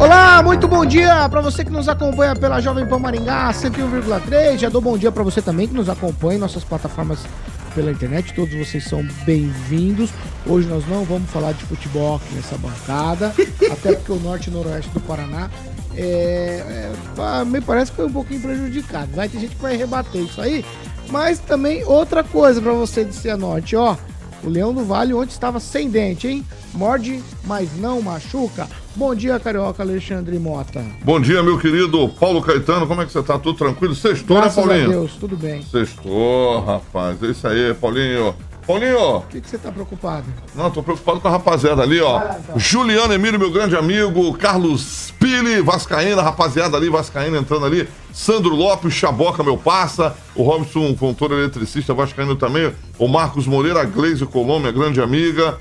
Olá, muito bom dia para você que nos acompanha pela Jovem Pan Maringá 101,3. Já dou bom dia para você também que nos acompanha em nossas plataformas pela internet. Todos vocês são bem-vindos. Hoje nós não vamos falar de futebol aqui nessa bancada, até porque o norte e noroeste do Paraná é, é, me parece que foi um pouquinho prejudicado. Vai ter gente que vai rebater isso aí. Mas também outra coisa para você de Cianorte, ó. O Leão do Vale ontem estava sem dente, hein? Morde, mas não machuca. Bom dia, Carioca Alexandre Mota. Bom dia, meu querido Paulo Caetano. Como é que você tá? Tudo tranquilo? Sextou, né, Graças Paulinho? a Deus, tudo bem. Sextou, rapaz. É isso aí, Paulinho. Paulinho, O que, que você tá preocupado? não, tô preocupado com a rapaziada ali, ó. Lá, então. Juliano Emílio, meu grande amigo. Carlos Pili, Vascaína, rapaziada ali, Vascaína entrando ali. Sandro Lopes, Chaboca, meu parça. O Robson Fontoura, eletricista, Vascaíno também. O Marcos Moreira, a Gleise Colom, minha grande amiga.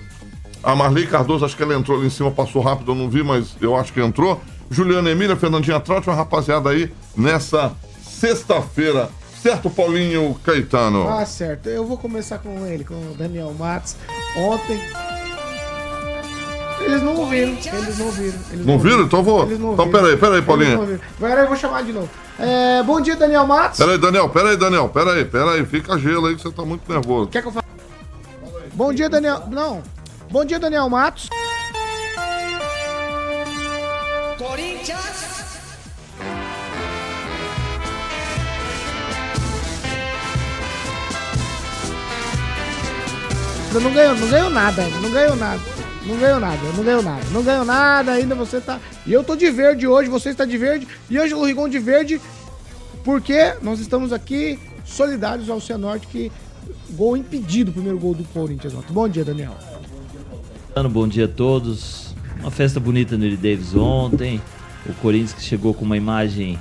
A Marley Cardoso, acho que ela entrou ali em cima, passou rápido, eu não vi, mas eu acho que entrou. Juliano Emília, Fernandinha uma rapaziada aí nessa sexta-feira. Certo, Paulinho Caetano? Ah, certo. Eu vou começar com ele, com o Daniel Matos. Ontem. Eles não ouviram. Eles não ouviram. Eles Não viram? Então vou. Eles não Então peraí, peraí, não Paulinho. Agora eu vou chamar de novo. É, bom dia, Daniel Matos. Peraí, Daniel, peraí, Daniel, peraí, peraí. Fica gelo aí que você tá muito nervoso. Quer que eu fale? Bom dia, Daniel. Não. Bom dia, Daniel Matos. Corinthians. Não ganhou, não ganhou nada ainda, não ganhou nada. Não ganhou nada, não ganhou nada. Não ganhou nada ainda, você tá. E eu tô de verde hoje, você está de verde. E Ângelo Rigon de verde, porque nós estamos aqui solidários ao Cianorte que gol impedido, o primeiro gol do Corinthians ontem. Bom dia, Daniel. Bom dia a todos. Uma festa bonita no Lee Davis ontem. O Corinthians que chegou com uma imagem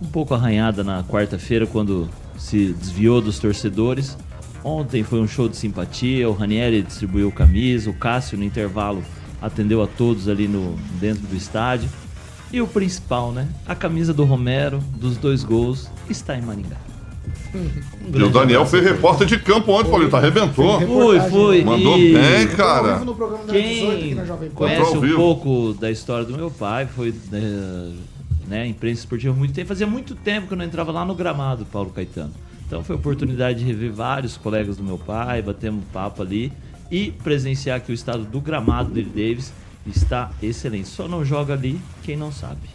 um pouco arranhada na quarta-feira quando se desviou dos torcedores. Ontem foi um show de simpatia, o Ranieri distribuiu camisa, o Cássio no intervalo atendeu a todos ali no dentro do estádio. E o principal, né? A camisa do Romero dos dois gols está em Maringá. Um E o Daniel foi repórter de campo ontem, Paulinho, tá arrebentou. Fui, fui. Mandou e- bem, cara. vivo no programa da 18 aqui Quem conhece um pouco da história do meu pai, foi né, né, imprensa esportiva há muito tempo. Fazia muito tempo que eu não entrava lá no gramado, Paulo Caetano. Então foi a oportunidade de rever vários colegas do meu pai, batemos um papo ali e presenciar que o estado do gramado dele Davis está excelente. Só não joga ali quem não sabe.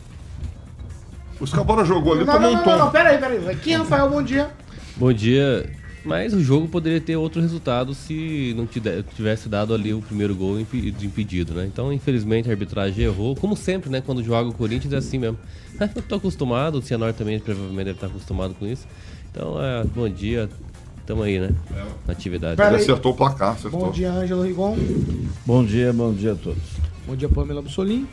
Os Cabora jogou ali, Não, tomou não, um não, não, não, tom. peraí, peraí. Aqui, Rafael, bom dia. Bom dia. Mas o jogo poderia ter outro resultado se não tivesse dado ali o primeiro gol impedido, né? Então, infelizmente, a arbitragem errou. Como sempre, né? Quando joga o Corinthians é assim mesmo. Eu tô acostumado, o Cianorte também provavelmente deve estar acostumado com isso. Então, é, bom dia. Tamo aí, né? Na atividade. Ele acertou o placar, acertou. Bom dia, Ângelo Rigon. Bom dia, bom dia a todos. Bom dia, Pamela Bussolim.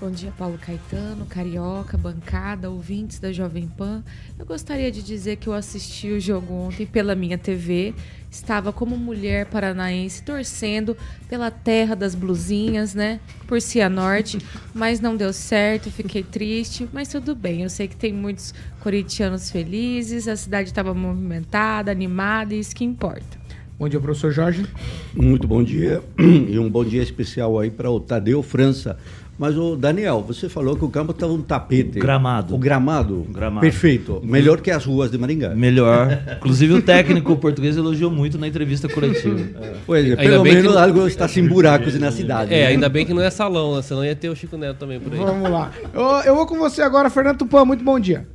Bom dia, Paulo Caetano, Carioca, bancada, ouvintes da Jovem Pan. Eu gostaria de dizer que eu assisti o jogo ontem pela minha TV. Estava como mulher paranaense torcendo pela terra das blusinhas, né? Por Cianorte, mas não deu certo, fiquei triste, mas tudo bem. Eu sei que tem muitos corintianos felizes, a cidade estava movimentada, animada, e isso que importa. Bom dia, professor Jorge. Muito bom dia e um bom dia especial aí para o Tadeu França. Mas o Daniel, você falou que o campo estava um tapete. Gramado. O gramado. Gramado. Perfeito. Melhor que as ruas de Maringá. Melhor. Inclusive o técnico português elogiou muito na entrevista coletiva. Pois é, Ainda pelo que menos não- algo está sem buracos na cidade. É, né? ainda bem que não é salão, né? Senão ia ter o Chico Neto também por aí. Vamos lá. Eu, eu vou com você agora, Fernando Tupan. Muito bom dia.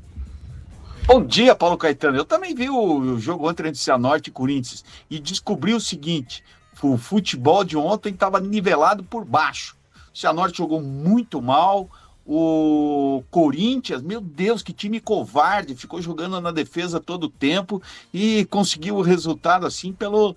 Bom dia, Paulo Caetano. Eu também vi o jogo ontem entre Cianorte e Corinthians e descobri o seguinte: o futebol de ontem estava nivelado por baixo. O Cianorte jogou muito mal. O Corinthians, meu Deus, que time covarde, ficou jogando na defesa todo o tempo e conseguiu o resultado assim pelo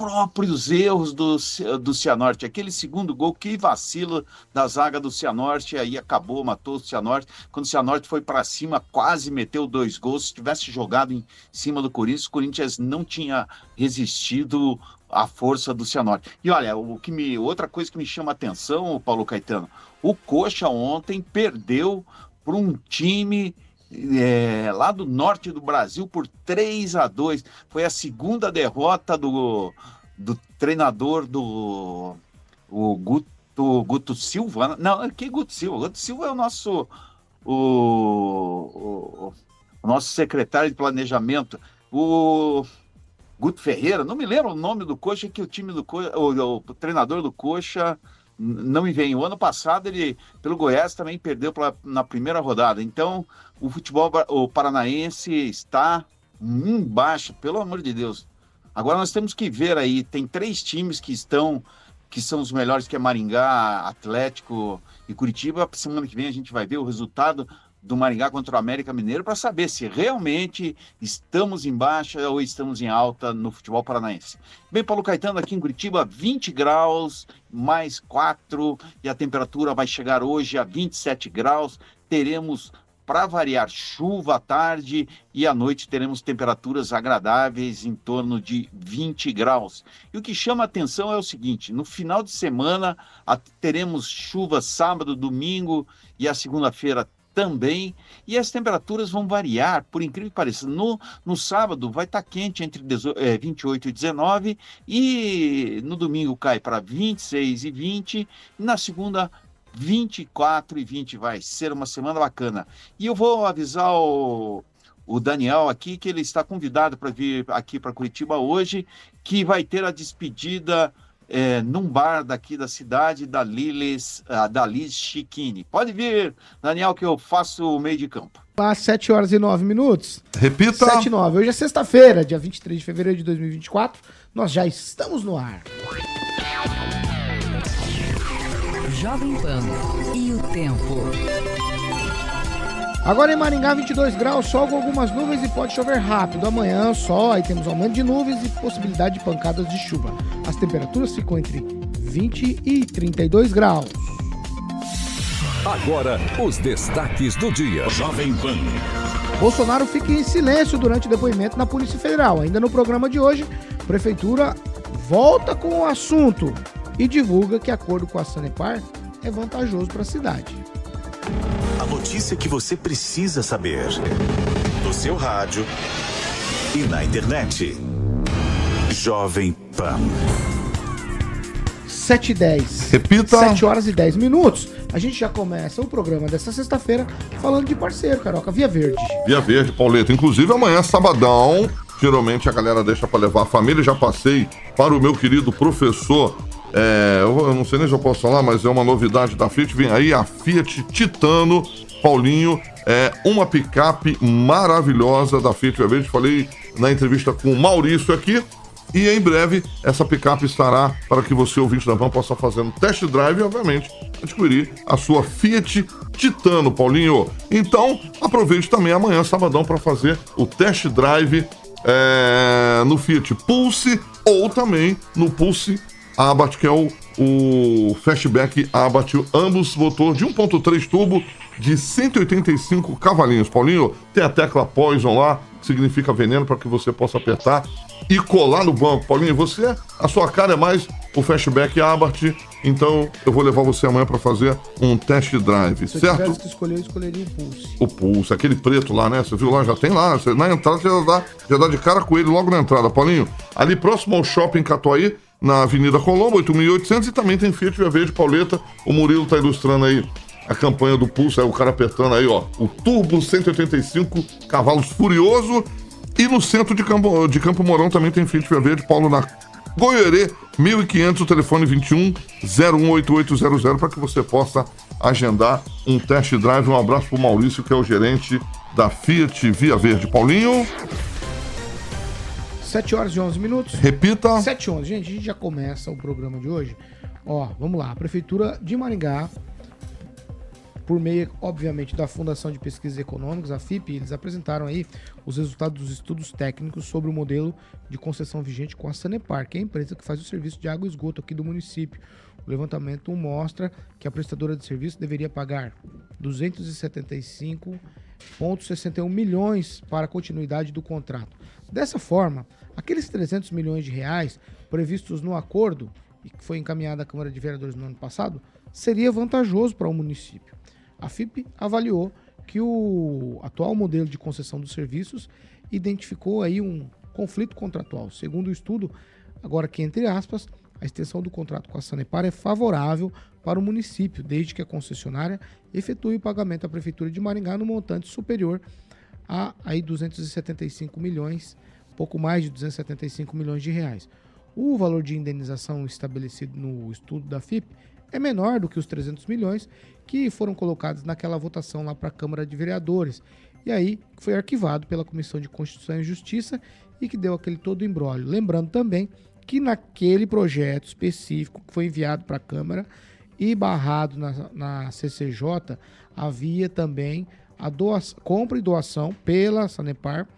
próprios erros do, do Cianorte. Aquele segundo gol, que vacilo da zaga do Cianorte, aí acabou, matou o Cianorte. Quando o Cianorte foi para cima, quase meteu dois gols. Se tivesse jogado em cima do Corinthians, o Corinthians não tinha resistido à força do Cianorte. E olha, o que me, outra coisa que me chama a atenção, Paulo Caetano, o Coxa ontem perdeu para um time é, lá do norte do Brasil por 3 a 2 Foi a segunda derrota do, do treinador do o Guto, Guto Silva. Né? Não, que Guto Silva? Guto Silva é o nosso o, o, o nosso secretário de planejamento. O Guto Ferreira, não me lembro o nome do Coxa, que o time do Coxa, o, o treinador do Coxa não me vem. O ano passado ele, pelo Goiás, também perdeu pra, na primeira rodada. Então, o futebol o paranaense está embaixo, pelo amor de Deus. Agora nós temos que ver aí, tem três times que estão que são os melhores, que é Maringá, Atlético e Curitiba. Semana que vem a gente vai ver o resultado do Maringá contra o América Mineiro para saber se realmente estamos em baixa ou estamos em alta no futebol paranaense. Bem, Paulo Caetano aqui em Curitiba, 20 graus, mais 4, e a temperatura vai chegar hoje a 27 graus. Teremos para variar chuva à tarde e à noite teremos temperaturas agradáveis em torno de 20 graus. E o que chama atenção é o seguinte: no final de semana teremos chuva sábado, domingo e a segunda-feira também, e as temperaturas vão variar, por incrível que pareça. No, no sábado vai estar tá quente entre 18, é, 28 e 19, e no domingo cai para 26 e 20, e na segunda 24 e 20 vai ser uma semana bacana. E eu vou avisar o, o Daniel aqui que ele está convidado para vir aqui para Curitiba hoje, que vai ter a despedida é, num bar daqui da cidade da Lilis, uh, da Liz Chiquini. Pode vir, Daniel, que eu faço o meio de campo. Às 7 horas e 9 minutos. Repita. 7 e 9. Hoje é sexta-feira, dia 23 de fevereiro de 2024. Nós já estamos no ar. Jovem Pan e o tempo. Agora em Maringá, 22 graus, sol com algumas nuvens e pode chover rápido. Amanhã, sol, aí temos aumento de nuvens e possibilidade de pancadas de chuva. As temperaturas ficam entre 20 e 32 graus. Agora, os destaques do dia. Jovem Pan. Bolsonaro fica em silêncio durante o depoimento na Polícia Federal. Ainda no programa de hoje, a Prefeitura volta com o assunto e divulga que acordo com a Sanepar é vantajoso para a cidade. Notícia que você precisa saber. No seu rádio e na internet. Jovem Pan. 7 e 10. Repita. 7 horas e 10 minutos. A gente já começa o programa dessa sexta-feira falando de parceiro, Caroca, Via Verde. Via Verde, Pauleta. Inclusive amanhã, sabadão, geralmente a galera deixa para levar a família. Já passei para o meu querido professor é, eu não sei nem se eu posso falar, mas é uma novidade da Fiat. Vem aí a Fiat Titano, Paulinho. É uma picape maravilhosa da Fiat Verde. Falei na entrevista com o Maurício aqui. E em breve essa picape estará para que você, ouvinte da Van, possa fazer um test drive e, obviamente, adquirir a sua Fiat Titano, Paulinho. Então, aproveite também amanhã, sabadão, para fazer o test drive é, no Fiat Pulse ou também no Pulse Abarth, que é o, o Fastback Abarth, ambos motor de 1.3 turbo de 185 cavalinhos. Paulinho, tem a tecla Poison lá, que significa veneno, para que você possa apertar e colar no banco. Paulinho, você, a sua cara é mais o Fastback Abarth, então eu vou levar você amanhã para fazer um test drive, Se certo? Se eu tivesse que escolher, eu escolheria o Pulse. O Pulse, aquele preto lá, né? Você viu lá, já tem lá. Na entrada já dá, já dá de cara com ele logo na entrada. Paulinho, ali próximo ao Shopping Catuaí, na Avenida Colombo, 8.800, e também tem Fiat Via Verde Pauleta. O Murilo tá ilustrando aí a campanha do Pulse, aí o cara apertando aí, ó, o Turbo 185 cavalos furioso. E no centro de Campo, de Campo Mourão também tem Fiat Via Verde, Paulo na Goiorê, 1500, o telefone 21 018800, para que você possa agendar um test drive. Um abraço pro Maurício, que é o gerente da Fiat Via Verde. Paulinho. 7 horas e 11 minutos. Repita. 7 e 11. Gente, a gente já começa o programa de hoje. Ó, vamos lá. A Prefeitura de Maringá por meio, obviamente, da Fundação de Pesquisas Econômicas, a FIP, eles apresentaram aí os resultados dos estudos técnicos sobre o modelo de concessão vigente com a Sanepar, que é a empresa que faz o serviço de água e esgoto aqui do município. O levantamento mostra que a prestadora de serviço deveria pagar 275,61 milhões para a continuidade do contrato. Dessa forma, aqueles 300 milhões de reais previstos no acordo e que foi encaminhado à Câmara de Vereadores no ano passado, seria vantajoso para o município. A FIP avaliou que o atual modelo de concessão dos serviços identificou aí um conflito contratual. Segundo o estudo, agora que entre aspas, a extensão do contrato com a Sanepar é favorável para o município, desde que a concessionária efetue o pagamento à Prefeitura de Maringá no montante superior a aí 275 milhões, pouco mais de 275 milhões de reais. O valor de indenização estabelecido no estudo da FIP é menor do que os 300 milhões que foram colocados naquela votação lá para a Câmara de Vereadores. E aí foi arquivado pela Comissão de Constituição e Justiça e que deu aquele todo embrólio. Lembrando também que naquele projeto específico que foi enviado para a Câmara e barrado na, na CCJ, havia também a doação, compra e doação pela Sanepar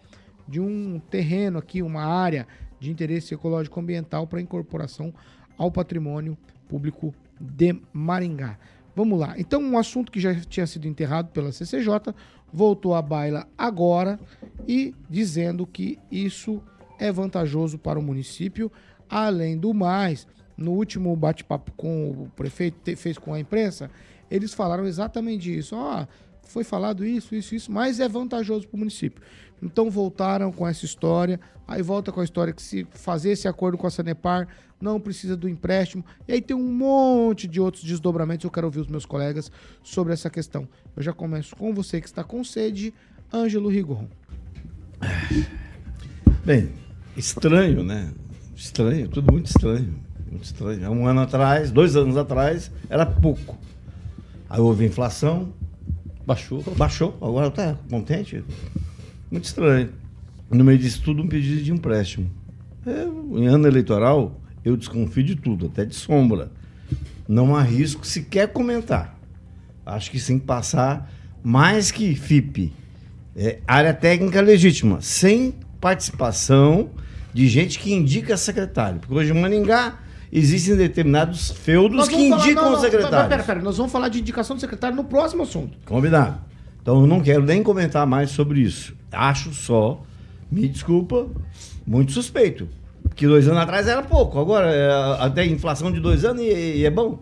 de um terreno aqui, uma área de interesse ecológico ambiental para incorporação ao patrimônio público de Maringá. Vamos lá. Então, um assunto que já tinha sido enterrado pela CCJ voltou à baila agora e dizendo que isso é vantajoso para o município. Além do mais, no último bate-papo com o prefeito fez com a imprensa, eles falaram exatamente isso. Ó, oh, foi falado isso, isso, isso, mas é vantajoso para o município. Então voltaram com essa história, aí volta com a história que se fazer esse acordo com a Sanepar não precisa do empréstimo, e aí tem um monte de outros desdobramentos. Eu quero ouvir os meus colegas sobre essa questão. Eu já começo com você que está com sede, Ângelo Rigon. Bem, estranho, né? Estranho, tudo muito estranho. Muito estranho. Um ano atrás, dois anos atrás, era pouco. Aí houve inflação. Baixou. Baixou, agora tá contente. Muito estranho. No meio disso tudo, um pedido de empréstimo. É, em ano eleitoral, eu desconfio de tudo, até de sombra. Não arrisco sequer comentar. Acho que sem passar mais que FIP, é, área técnica legítima, sem participação de gente que indica secretário. Porque hoje em Maningá existem determinados feudos que indicam o secretário. Pera, pera, nós vamos falar de indicação do secretário no próximo assunto. Combinado. Então eu não quero nem comentar mais sobre isso. Acho só, me desculpa, muito suspeito. Que dois anos atrás era pouco. Agora, é, até inflação de dois anos e, e, é bom.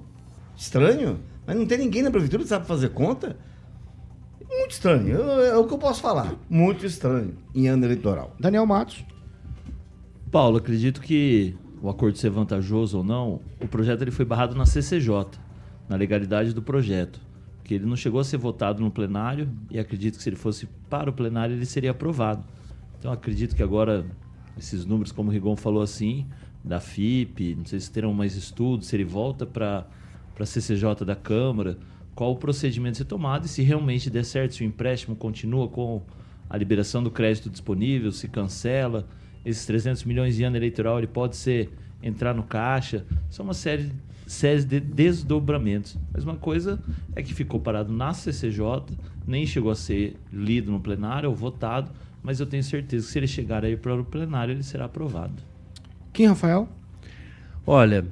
Estranho. Mas não tem ninguém na prefeitura que sabe fazer conta. Muito estranho. É o que eu posso falar. Muito estranho em ano eleitoral. Daniel Matos. Paulo, acredito que o acordo ser vantajoso ou não, o projeto ele foi barrado na CCJ, na legalidade do projeto porque ele não chegou a ser votado no plenário e acredito que se ele fosse para o plenário ele seria aprovado. Então acredito que agora esses números, como o Rigon falou assim, da FIP, não sei se terão mais estudos, se ele volta para a CCJ da Câmara, qual o procedimento ser tomado e se realmente der certo, se o empréstimo continua com a liberação do crédito disponível, se cancela, esses 300 milhões de ano eleitoral ele pode ser entrar no caixa, são uma série séries de desdobramentos. Mas uma coisa é que ficou parado na CCJ, nem chegou a ser lido no plenário ou votado, mas eu tenho certeza que se ele chegar aí para o plenário, ele será aprovado. Quem, Rafael? Olha,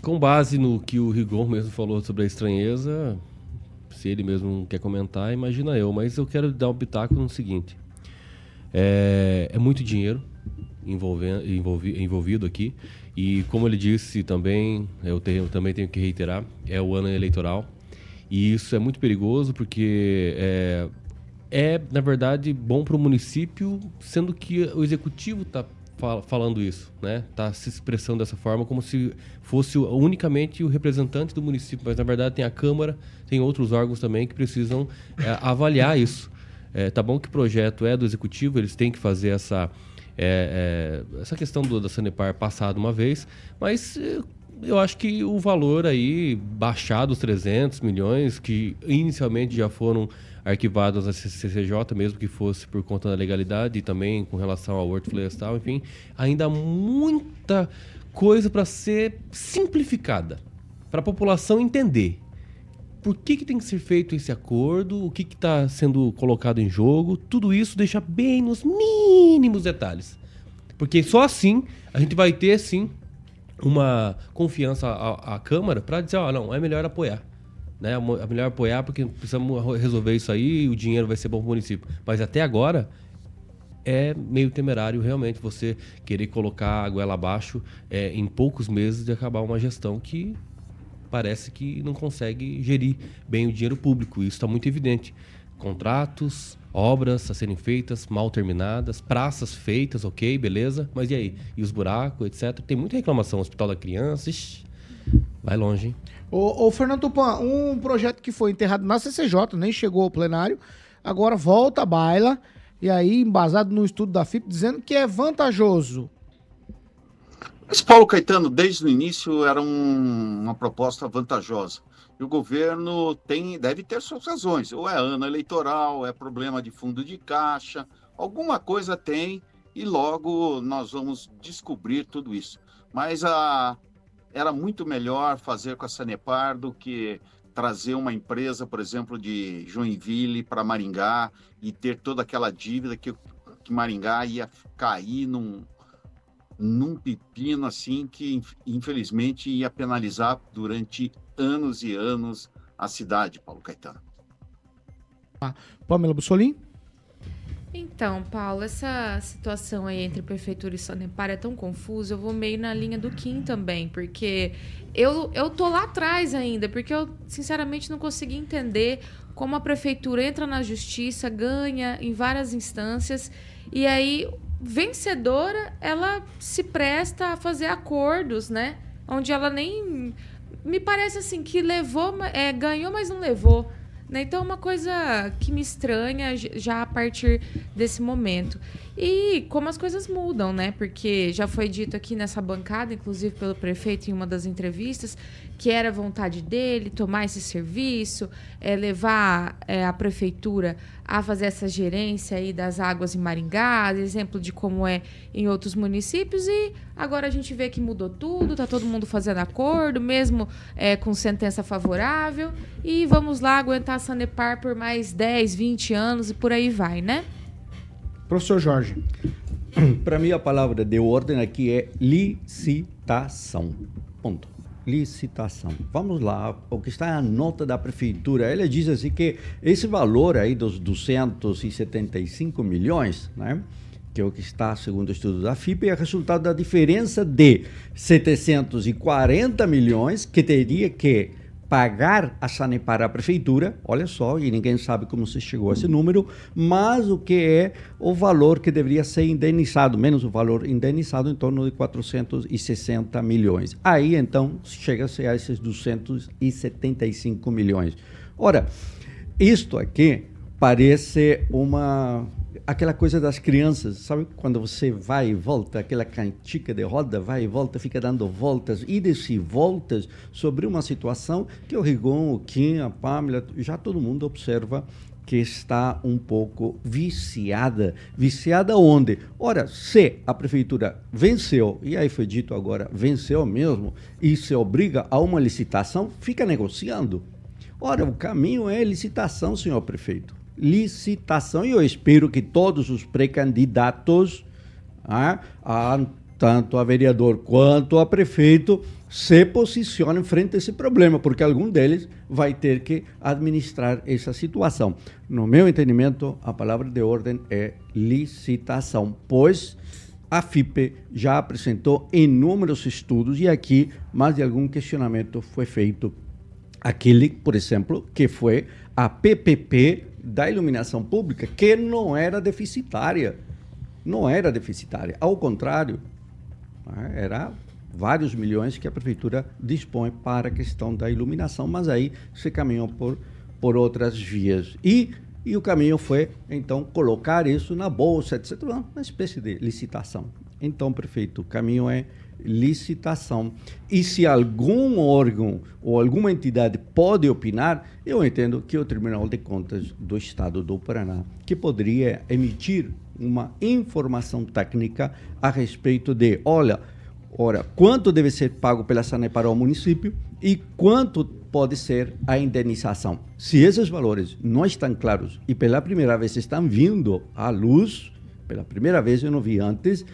com base no que o Rigon mesmo falou sobre a estranheza, se ele mesmo não quer comentar, imagina eu, mas eu quero dar um pitaco no seguinte. É, é muito dinheiro envolvendo, envolvi, envolvido aqui. E como ele disse também, eu, tenho, eu também tenho que reiterar, é o ano eleitoral. E isso é muito perigoso porque é, é na verdade, bom para o município, sendo que o executivo está falando isso, né? Está se expressando dessa forma como se fosse unicamente o representante do município, mas na verdade tem a Câmara, tem outros órgãos também que precisam é, avaliar isso. É, tá bom que o projeto é do executivo, eles têm que fazer essa é, é, essa questão do, da Sanepar passada uma vez, mas é, eu acho que o valor aí baixado os 300 milhões, que inicialmente já foram arquivados na CCJ, mesmo que fosse por conta da legalidade e também com relação ao Horto Florestal, enfim, ainda há muita coisa para ser simplificada, para a população entender. Por que, que tem que ser feito esse acordo, o que está sendo colocado em jogo, tudo isso deixa bem nos mínimos detalhes. Porque só assim a gente vai ter, sim, uma confiança à, à Câmara para dizer, ó, não, é melhor apoiar. Né? É melhor apoiar porque precisamos resolver isso aí o dinheiro vai ser bom para o município. Mas até agora é meio temerário realmente você querer colocar a goela abaixo é, em poucos meses de acabar uma gestão que parece que não consegue gerir bem o dinheiro público. Isso está muito evidente. Contratos, obras a serem feitas, mal terminadas, praças feitas, ok, beleza, mas e aí? E os buracos, etc. Tem muita reclamação. Hospital da Criança, ixi, vai longe, hein? Ô, ô, Fernando Tupan, um projeto que foi enterrado na CCJ, nem chegou ao plenário, agora volta à baila, e aí, embasado no estudo da FIP, dizendo que é vantajoso. Mas Paulo Caetano, desde o início, era um, uma proposta vantajosa. E o governo tem, deve ter suas razões. Ou é ano eleitoral, é problema de fundo de caixa, alguma coisa tem, e logo nós vamos descobrir tudo isso. Mas a, era muito melhor fazer com a Sanepar do que trazer uma empresa, por exemplo, de Joinville para Maringá e ter toda aquela dívida que, que Maringá ia cair num, num pepino assim que infelizmente ia penalizar durante anos e anos a cidade, Paulo Caetano. Ah, Pamela Bussolim? Então, Paulo, essa situação aí entre prefeitura e Sanepar é tão confusa. Eu vou meio na linha do Kim também, porque eu, eu tô lá atrás ainda, porque eu sinceramente não consegui entender como a prefeitura entra na justiça, ganha em várias instâncias e aí vencedora, ela se presta a fazer acordos, né? Onde ela nem me parece assim que levou, é, ganhou, mas não levou. Né? Então é uma coisa que me estranha já a partir desse momento. E como as coisas mudam, né? Porque já foi dito aqui nessa bancada, inclusive pelo prefeito em uma das entrevistas, que era vontade dele tomar esse serviço, é, levar é, a prefeitura a fazer essa gerência aí das águas em Maringá, exemplo de como é em outros municípios, e agora a gente vê que mudou tudo, tá todo mundo fazendo acordo, mesmo é, com sentença favorável, e vamos lá aguentar a Sanepar por mais 10, 20 anos e por aí vai, né? Professor Jorge. Para mim, a palavra de ordem aqui é licitação. Ponto. Licitação. Vamos lá, o que está na nota da prefeitura, ela diz assim que esse valor aí dos 275 milhões, né? que é o que está, segundo o estudo da FIP, é resultado da diferença de 740 milhões que teria que pagar a Sanepar à prefeitura, olha só, e ninguém sabe como se chegou a esse número, mas o que é o valor que deveria ser indenizado, menos o valor indenizado, em torno de 460 milhões. Aí, então, chega-se a esses 275 milhões. Ora, isto aqui parece uma aquela coisa das crianças, sabe? Quando você vai e volta, aquela cantica de roda, vai e volta, fica dando voltas, idas e voltas sobre uma situação que o Rigon, o Kim, a Pamela, já todo mundo observa que está um pouco viciada. Viciada onde? Ora, se a prefeitura venceu, e aí foi dito agora, venceu mesmo, e se obriga a uma licitação, fica negociando. Ora, o caminho é licitação, senhor prefeito licitação e eu espero que todos os pré-candidatos, ah, a, tanto a vereador quanto a prefeito, se posicionem frente a esse problema, porque algum deles vai ter que administrar essa situação. No meu entendimento, a palavra de ordem é licitação, pois a FIPE já apresentou inúmeros estudos e aqui mais de algum questionamento foi feito. Aquele, por exemplo, que foi a PPP da iluminação pública que não era deficitária. Não era deficitária. Ao contrário, né, era vários milhões que a prefeitura dispõe para a questão da iluminação, mas aí se caminhou por, por outras vias. E, e o caminho foi, então, colocar isso na bolsa, etc. Uma espécie de licitação. Então, prefeito, o caminho é licitação. E se algum órgão ou alguma entidade pode opinar, eu entendo que o Tribunal de Contas do Estado do Paraná, que poderia emitir uma informação técnica a respeito de, olha, ora, quanto deve ser pago pela Sanepar ao município e quanto pode ser a indenização. Se esses valores não estão claros e pela primeira vez estão vindo à luz, pela primeira vez eu não vi antes,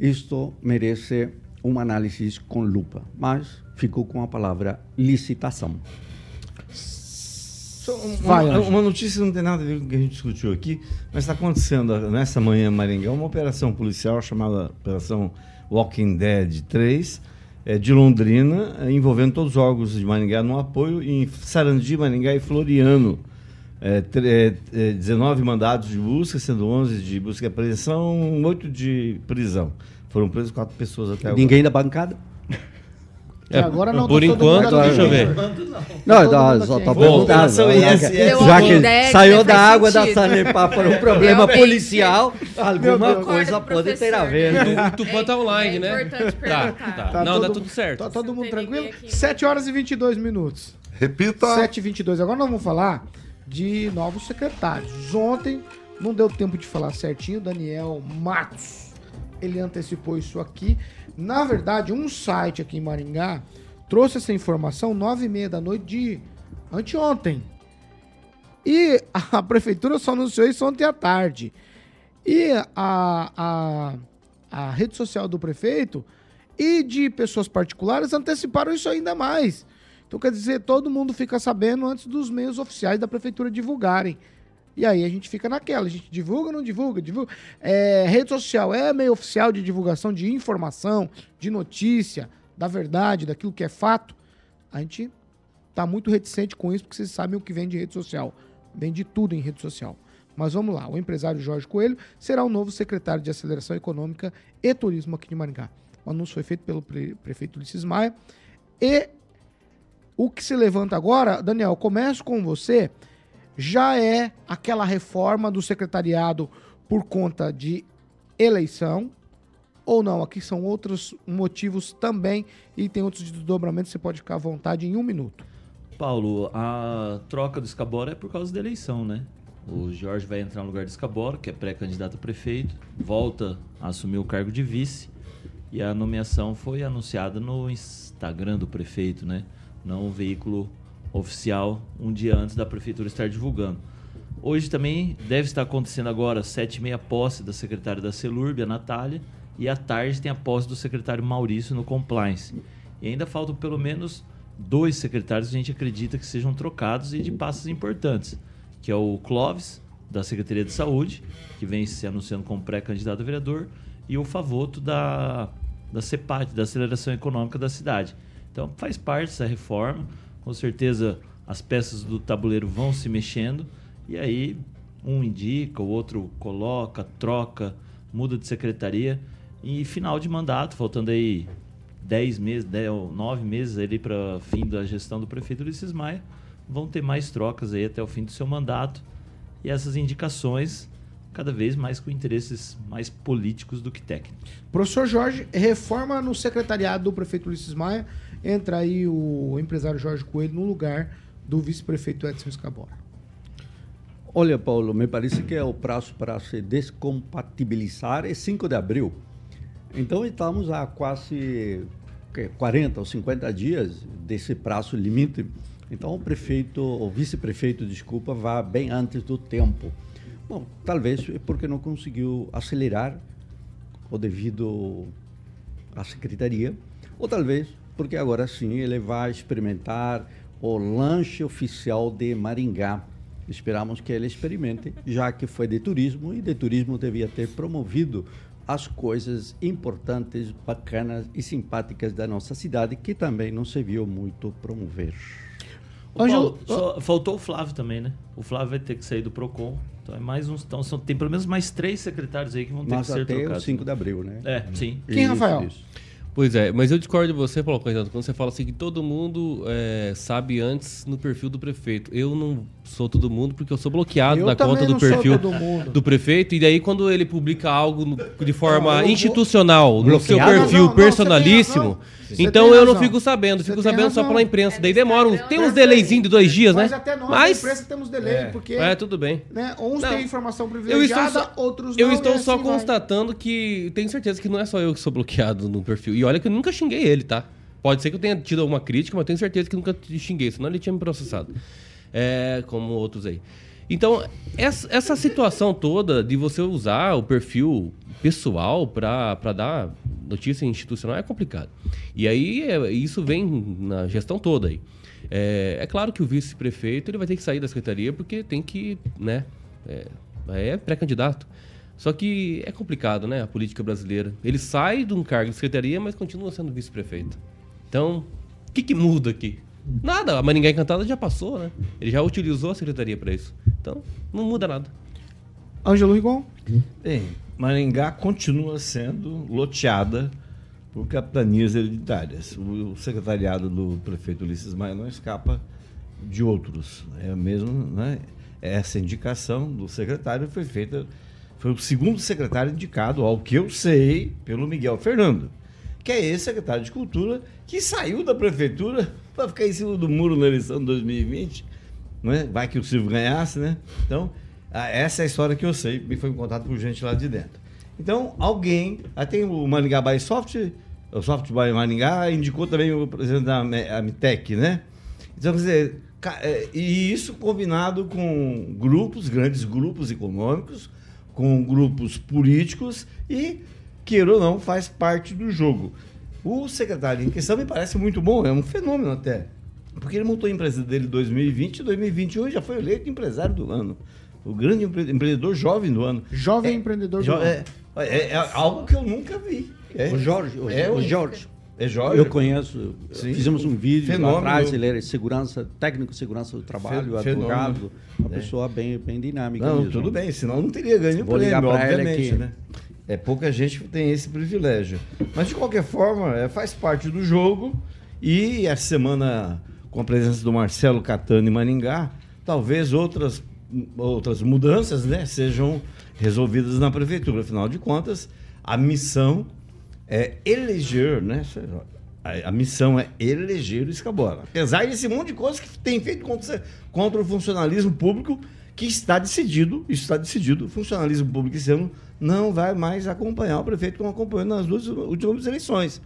isto merece uma análise com lupa. Mas ficou com a palavra licitação. Só um- Vai, uma, uma notícia não tem nada a ver com o que a gente discutiu aqui, mas está acontecendo nessa manhã em Maringá uma operação policial chamada Operação Walking Dead 3, é, de Londrina, envolvendo todos os órgãos de Maringá no apoio em Sarandi, Maringá e Floriano. É, tre- é, é, 19 mandados de busca, sendo 11 de busca e apreensão, 8 de prisão. Foram presas quatro pessoas até agora. Ninguém da bancada? Até agora não, por tá enquanto, deixa eu ver. Não, não, mundo só aqui, tô hein? perguntando. Já que- saiu da água da sentido. Sanepar para um problema Realmente. policial, alguma coisa pode ter a ver. né? O Tupã tá online, É né? importante Tá, tá. Tá Não, todo dá tudo certo. Tá todo Não mundo tranquilo? ninguém aqui. 7 horas e 22 minutos. Repita. 7 e 22. Agora nós vamos falar de novos secretários. Ontem não deu tempo de falar certinho. Daniel Matos, ele antecipou isso aqui. Na verdade, um site aqui em Maringá trouxe essa informação 9 e meia da noite de anteontem. E a prefeitura só anunciou isso ontem à tarde. E a, a, a rede social do prefeito e de pessoas particulares anteciparam isso ainda mais. Então, quer dizer, todo mundo fica sabendo antes dos meios oficiais da prefeitura divulgarem. E aí a gente fica naquela, a gente divulga ou não divulga? divulga. É, rede social é meio oficial de divulgação de informação, de notícia, da verdade, daquilo que é fato. A gente tá muito reticente com isso, porque vocês sabem o que vem de rede social. Vem de tudo em rede social. Mas vamos lá, o empresário Jorge Coelho será o novo secretário de Aceleração Econômica e Turismo aqui de Maringá. O anúncio foi feito pelo pre- prefeito Ulisses Maia. E o que se levanta agora, Daniel, começo com você, já é aquela reforma do secretariado por conta de eleição, ou não? Aqui são outros motivos também e tem outros desdobramentos, você pode ficar à vontade em um minuto. Paulo, a troca do Escabora é por causa da eleição, né? O Jorge vai entrar no lugar do Escabora, que é pré-candidato a prefeito, volta a assumir o cargo de vice e a nomeação foi anunciada no Instagram do prefeito, né? Não o veículo oficial um dia antes da prefeitura estar divulgando. Hoje também deve estar acontecendo agora sete e meia posse da secretária da Celurb, a Natália, e à tarde tem a posse do secretário Maurício no Compliance. E ainda faltam pelo menos dois secretários que a gente acredita que sejam trocados e de passos importantes, que é o Clóvis, da Secretaria de Saúde, que vem se anunciando como pré-candidato a vereador, e o Favoto da, da CEPAT, da Aceleração Econômica da cidade. Então faz parte dessa reforma, com certeza as peças do tabuleiro vão se mexendo, e aí um indica, o outro coloca, troca, muda de secretaria, e final de mandato, faltando aí 10 meses, 10, ou 9 meses ali para fim da gestão do prefeito Ulisses Maia, vão ter mais trocas aí até o fim do seu mandato. E essas indicações cada vez mais com interesses mais políticos do que técnicos. Professor Jorge, reforma no secretariado do prefeito Ulisses Maia, entra aí o empresário Jorge Coelho no lugar do vice-prefeito Edson Escabora. Olha, Paulo, me parece que é o prazo para se descompatibilizar é 5 de abril. Então estamos a quase que, 40 ou 50 dias desse prazo limite. Então o prefeito, o vice-prefeito, desculpa, vá bem antes do tempo. Bom, talvez porque não conseguiu acelerar o devido à secretaria, ou talvez porque agora sim ele vai experimentar o lanche oficial de Maringá. Esperamos que ele experimente, já que foi de turismo e de turismo devia ter promovido as coisas importantes, bacanas e simpáticas da nossa cidade, que também não se viu muito promover. Paulo, só faltou o Flávio também, né? O Flávio vai ter que sair do Procon. Então é mais uns. Então são, tem pelo menos mais três secretários aí que vão ter Mas que ser até trocados. o 5 de abril, né? É, sim. Quem, Rafael? Pois é, mas eu discordo de você, Paulo Coitado, quando você fala assim que todo mundo é, sabe antes no perfil do prefeito. Eu não sou todo mundo porque eu sou bloqueado Eu na conta do perfil do prefeito. E daí quando ele publica algo no- de forma Não, eu vou- institucional no seu Bloqueado? perfil Não, não, personalíssimo, então eu não fico sabendo, Você fico sabendo só razão. pela imprensa. É daí demora uns, tem uns delayzinhos de dois dias, Mas né? até nós, Mas da imprensa, temos delay, porque é tudo bem. né, uns Não, têm informação Eu estou privilegiada, só, outros eu não. estou e só assim vai. constatando que tenho certeza que não é só eu que sou bloqueado no perfil. E olha que eu nunca xinguei ele, tá? Pode ser que eu tenha tido alguma crítica, mas tenho certeza que nunca te xinguei, senão ele tinha me processado. É, como outros aí. Então, essa, essa situação toda de você usar o perfil pessoal para dar notícia institucional é complicado. E aí, é, isso vem na gestão toda aí. É, é claro que o vice-prefeito ele vai ter que sair da secretaria porque tem que, né, é, é pré-candidato. Só que é complicado, né, a política brasileira. Ele sai de um cargo de secretaria, mas continua sendo vice-prefeito. Então, o que, que muda aqui? Nada, a Maringá Encantada já passou, né? Ele já utilizou a secretaria para isso. Então, não muda nada. Ângelo Rigon? Bem, Maringá continua sendo loteada por capitanias hereditárias. O, secretariado do prefeito Ulisses Maia não escapa de outros. É mesmo, né? Essa indicação do secretário foi feita, foi o segundo secretário indicado, ao que eu sei, pelo Miguel Fernando, que é esse secretário de Cultura que saiu da prefeitura para ficar em cima do muro na eleição de 2020. Né? Vai que o Silvio ganhasse, né? Então, ah, essa é a história que eu sei, me foi contado por gente lá de dentro. Então, alguém, aí tem o Maringá by Soft, o Soft by Maringá, indicou também o presidente da Amitec, né? Então, quer dizer, é, e isso combinado com grupos, grandes grupos econômicos, com grupos políticos e, queira ou não, faz parte do jogo. O secretário em questão me parece muito bom, é um fenômeno até. Porque ele montou a empresa dele em 2020 e 2021 já foi eleito empresário do ano. O grande empreendedor jovem do ano. Jovem é, empreendedor do ano. É, é, é, algo que eu nunca vi. o Jorge. O, é, o Jorge. É. Eu conheço. Sim. Fizemos um vídeo Fenômeno. lá atrás. Ele era segurança, técnico de segurança do trabalho, Fenômeno. advogado. Uma pessoa bem, bem dinâmica. Não, mesmo. tudo bem, senão não teria ganho Vou prêmio, obviamente, né? É pouca gente que tem esse privilégio. Mas de qualquer forma, é, faz parte do jogo. E essa semana, com a presença do Marcelo Catano em Maningá, talvez outras, outras mudanças né, sejam resolvidas na prefeitura. Afinal de contas, a missão é eleger, né? A, missão é eleger o Escabola. Apesar desse monte de coisas que tem feito contra, contra o funcionalismo público, que está decidido, isso está decidido, o funcionalismo público esse ano não vai mais acompanhar o prefeito como acompanhou nas duas últimas eleições.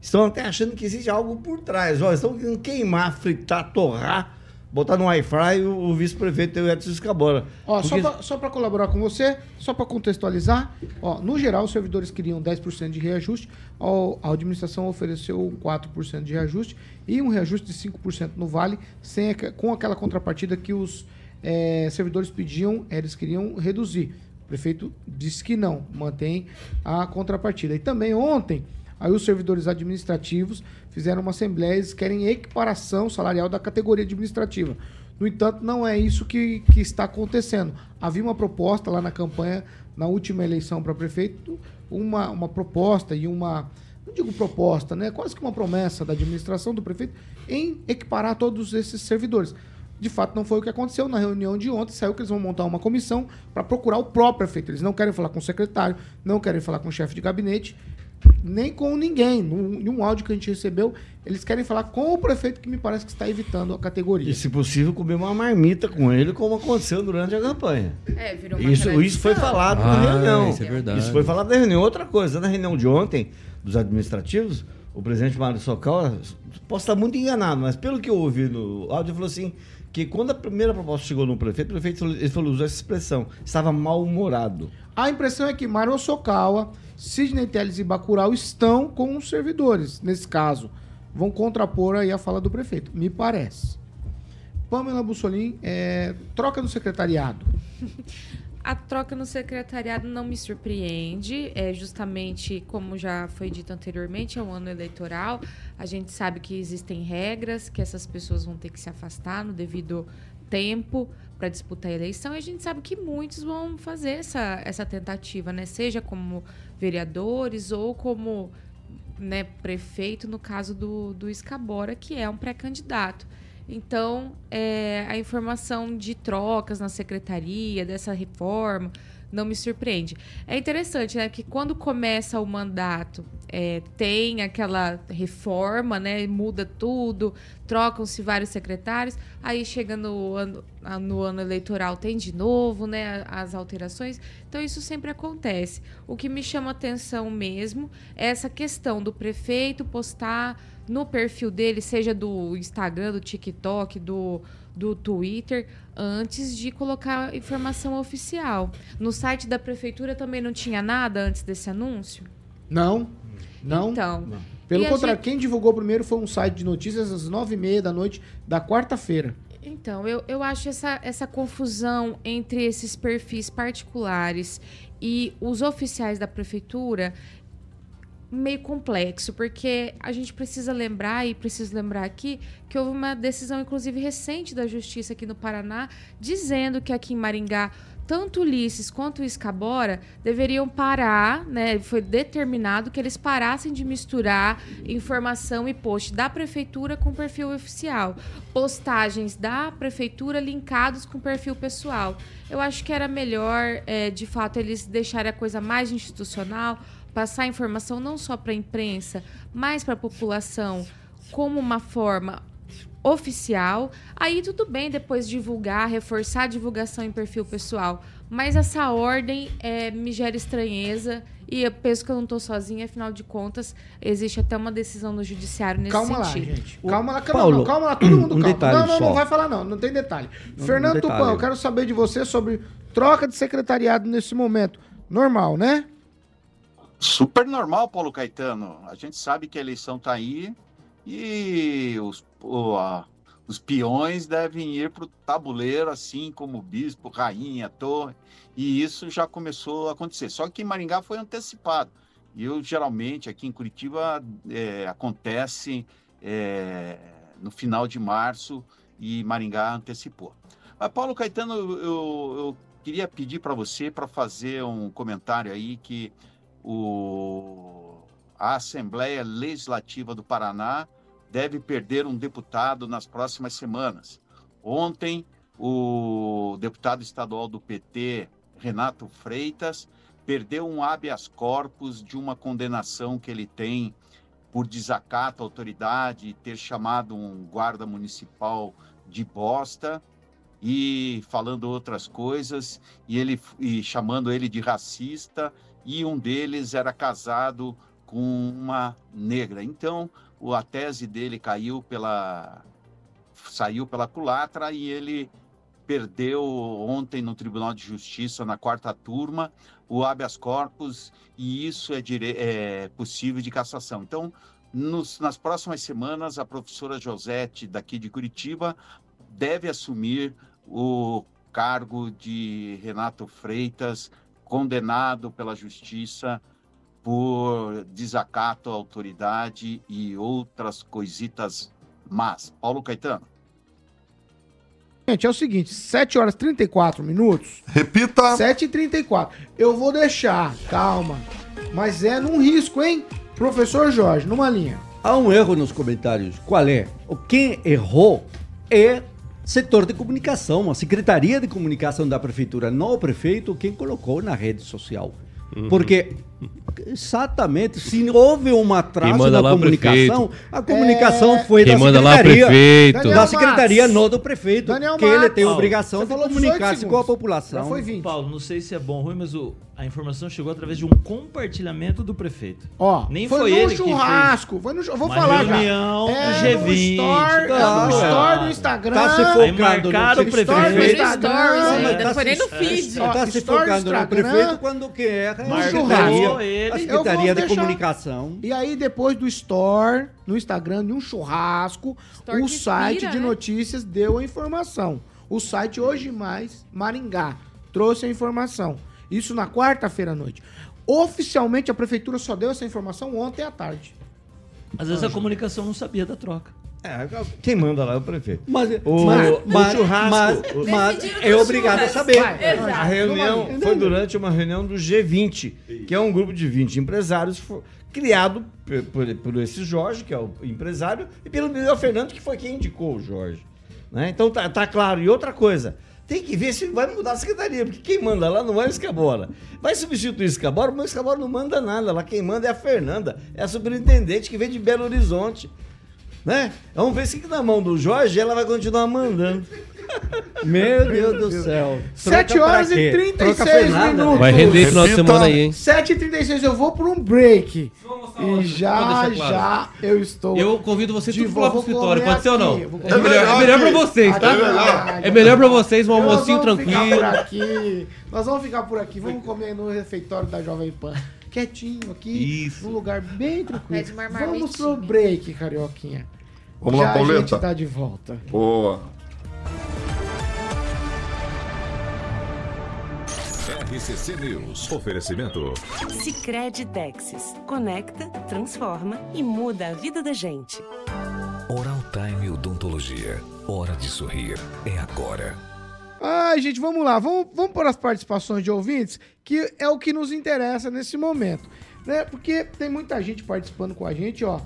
Estão até achando que existe algo por trás. Ó, estão querendo queimar, fritar, torrar, botar no Wi-Fi o, o vice-prefeito Edson Escabora. Ó, Porque... Só para colaborar com você, só para contextualizar, ó, no geral os servidores queriam 10% de reajuste, a administração ofereceu 4% de reajuste e um reajuste de 5% no Vale, sem, com aquela contrapartida que os é, servidores pediam, eles queriam reduzir. O prefeito disse que não, mantém a contrapartida. E também ontem, aí os servidores administrativos fizeram uma assembleia, eles querem equiparação salarial da categoria administrativa. No entanto, não é isso que, que está acontecendo. Havia uma proposta lá na campanha, na última eleição para prefeito, uma, uma proposta e uma. Não digo proposta, né? Quase que uma promessa da administração do prefeito em equiparar todos esses servidores. De fato, não foi o que aconteceu na reunião de ontem. Saiu que eles vão montar uma comissão para procurar o próprio prefeito. Eles não querem falar com o secretário, não querem falar com o chefe de gabinete, nem com ninguém. Em um áudio que a gente recebeu, eles querem falar com o prefeito, que me parece que está evitando a categoria. E, se possível, comer uma marmita com ele, como aconteceu durante a campanha. É, virou uma isso, isso foi falado ah, na reunião. Isso é verdade. Isso foi falado na reunião. Outra coisa, na reunião de ontem, dos administrativos, o presidente Mário Socal, posso estar muito enganado, mas pelo que eu ouvi no áudio, ele falou assim que quando a primeira proposta chegou no prefeito, o prefeito ele falou, usou essa expressão, estava mal-humorado. A impressão é que Mário Sokawa, Sidney Teles e Bacurau estão com os servidores, nesse caso. Vão contrapor aí a fala do prefeito, me parece. Pamela Bussolin, é, troca do secretariado. A troca no secretariado não me surpreende, é justamente como já foi dito anteriormente, é um ano eleitoral. A gente sabe que existem regras, que essas pessoas vão ter que se afastar no devido tempo para disputar a eleição. E a gente sabe que muitos vão fazer essa, essa tentativa, né? Seja como vereadores ou como né, prefeito, no caso do, do Escabora, que é um pré-candidato. Então, é, a informação de trocas na secretaria, dessa reforma, não me surpreende. É interessante, né? Que quando começa o mandato, é, tem aquela reforma, né? Muda tudo, trocam-se vários secretários. Aí chega no ano, no ano eleitoral, tem de novo, né? As alterações. Então, isso sempre acontece. O que me chama atenção mesmo é essa questão do prefeito postar no perfil dele, seja do Instagram, do TikTok, do, do Twitter, antes de colocar informação oficial. No site da prefeitura também não tinha nada antes desse anúncio? Não. Não. Então. Pelo e a contrário, gente- quem divulgou primeiro foi um site de notícias às nove e meia da noite da quarta-feira. Então, eu, eu acho essa, essa confusão entre esses perfis particulares e os oficiais da prefeitura meio complexo, porque a gente precisa lembrar, e preciso lembrar aqui, que houve uma decisão, inclusive recente, da Justiça aqui no Paraná, dizendo que aqui em Maringá, tanto Ulisses quanto o Escabora deveriam parar, né? Foi determinado que eles parassem de misturar informação e post da prefeitura com perfil oficial. Postagens da prefeitura linkados com perfil pessoal. Eu acho que era melhor, eh, de fato, eles deixarem a coisa mais institucional, passar informação não só para a imprensa, mas para a população como uma forma oficial. Aí tudo bem depois divulgar, reforçar a divulgação em perfil pessoal. Mas essa ordem eh, me gera estranheza e eu penso que eu não estou sozinha, afinal de contas, existe até uma decisão no judiciário nesse Calma lá, sentido. gente. Calma lá, calma, Paulo, não, calma lá, todo mundo um calma. detalhe não, não, não só. vai falar não, não tem detalhe. Não, Fernando um. Tupan, eu quero saber de você sobre troca de secretariado nesse momento. Normal, né? Super normal, Paulo Caetano. A gente sabe que a eleição está aí e os, o- a- os peões devem ir para o tabuleiro, assim como o bispo, rainha, torre, e isso já começou a acontecer. Só que em Maringá foi antecipado. E eu, geralmente, aqui em Curitiba, é, acontece é, no final de março e Maringá antecipou. Mas, Paulo Caetano, eu- eu queria pedir para você para fazer um comentário aí que o, a Assembleia Legislativa do Paraná deve perder um deputado nas próximas semanas. Ontem, o deputado estadual do PT, Renato Freitas, perdeu um habeas corpus de uma condenação que ele tem por desacato à autoridade, ter chamado um guarda municipal de bosta e falando outras coisas, e ele e chamando ele de racista, e um deles era casado com uma negra. Então, a tese dele caiu pela saiu pela culatra e ele perdeu ontem no Tribunal de Justiça na quarta turma o habeas corpus e isso é, dire... é possível de cassação. Então, nos- nas próximas semanas, a professora Josete, daqui de Curitiba, deve assumir o cargo de Renato Freitas, condenado pela Justiça por desacato à autoridade e outras coisitas más. Paulo Caetano. Gente, é o seguinte, 7 horas e 34 minutos. Repita. 7 e 34. Eu vou deixar, calma. Mas é num risco, hein? Professor Jorge, numa linha. Há um erro nos comentários. Qual é? O quem errou é setor de comunicação, a Secretaria de Comunicação da Prefeitura, não o prefeito, quem colocou na rede social. Uhum. Porque, exatamente, se houve um atraso na é comunicação, a comunicação É, foi Quem da manda lá é o Secretaria. prefeito. Da Secretaria, não do prefeito, Daniel que ele tem a obrigação Você de falou 18 comunicar-se com a população. Já foi 20. Paulo, não sei se é bom ou ruim, mas o- a informação chegou através de um compartilhamento do prefeito. Ó, Nem foi, foi no ele que churrasco. Foi no chu- Vou Uma falar reunião já. do É, G20, no store, é, tá, no store do Instagram. Tá se focando no o prefeito. Instagram. Stories mas ainda, tá não foi nem no se- feed. Ó, Está se focando no Instagram, prefeito quando que erra é a Marcou Secretaria, ele. a Eu Secretaria vou de deixar- Comunicação. E aí, depois do store, no Instagram, de um churrasco, Store o site inspira, de né? notícias deu a informação. O site Hoje Mais Maringá trouxe a informação. Isso na quarta-feira à noite. Oficialmente, a prefeitura só deu essa informação ontem à tarde. Às vezes a comunicação não sabia da troca. É, quem manda lá é o prefeito. Mas, O- mas, o mas, churrasco- mas, o- mas é obrigado a saber. A reunião foi durante uma reunião do G20, que é um grupo de 20 empresários criado por, por, por esse Jorge, que é o empresário, e pelo Miguel Fernando, que foi quem indicou o Jorge. né? Então tá, tá claro. E outra coisa, tem que ver se vai mudar a secretaria, porque quem manda lá não é o Escabora. Vai substituir o Escabora, mas o Escabora não manda nada. Lá quem manda é a Fernanda, é a superintendente que vem de Belo Horizonte. Né? Vamos ver se na mão do Jorge ela vai continuar mandando. Meu Deus do céu. 7 Troca horas e quê? 36 Troca Fernanda, né? minutos. Vai render final de semana aí, hein? 7 e 36 eu vou para um break. E já, já eu estou. Eu convido vocês De tudo lá pro escritório, pode ser ou não? aqui, eu vou É melhor, é melhor pra vocês, tá? É melhor. É pra vocês, um Nós almocinho vamos ficar tranquilo. por aqui. Nós vamos ficar por aqui. Vamos comer no refeitório da Jovem Pan. Quietinho aqui. Isso. Num lugar bem tranquilo. Pede uma Vamos pro break, Carioquinha. Vamos Já lá, a gente Pauleta. tá de volta. Boa. RCC News. Oferecimento. Sicredi Texas. Conecta, transforma e muda a vida da gente. Oral Time Odontologia. Hora de sorrir. É agora. Ai, gente, vamos lá. Vamos, vamos para as participações de ouvintes, que é o que nos interessa nesse momento. Né? Porque tem muita gente participando com a gente, ó.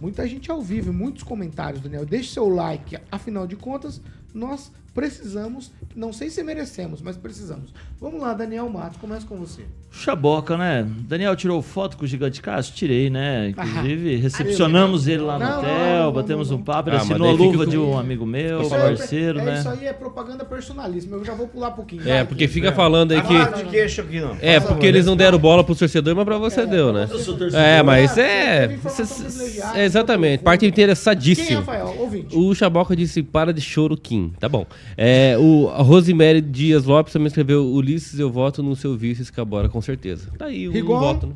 Muita gente ao vivo, muitos comentários, Daniel. Deixe seu like. Afinal de contas, nós precisamos, não sei se merecemos, mas precisamos. Vamos lá, Daniel Matos, começa com você. Chaboca, né? Daniel tirou foto com o Gigante Castro? Tirei, né? Inclusive, Ah, recepcionamos ele lá no Não, não, hotel, não, batemos não, um papo, Ah, ele mas assinou a luva com- de um amigo meu, é- parceiro, é, né? Isso aí é propaganda personalíssima. Eu já vou pular um pouquinho. É, porque fica falando aí que. Ah, de queixo aqui não. É, porque eles não deram bola pro torcedor, mas pra você deu, né? Eu sou torcedor. É, mas Ah, é. teve informação privilegiada, é exatamente, parte Quem, interessadíssima. Rafael? Ouvinte. O Chaboca disse para de choro, Kim. Tá bom. É, o Rosemary Dias Lopes também escreveu: Ulisses, eu voto no seu vice Escabora, com certeza. Tá aí o Rigon? voto, né?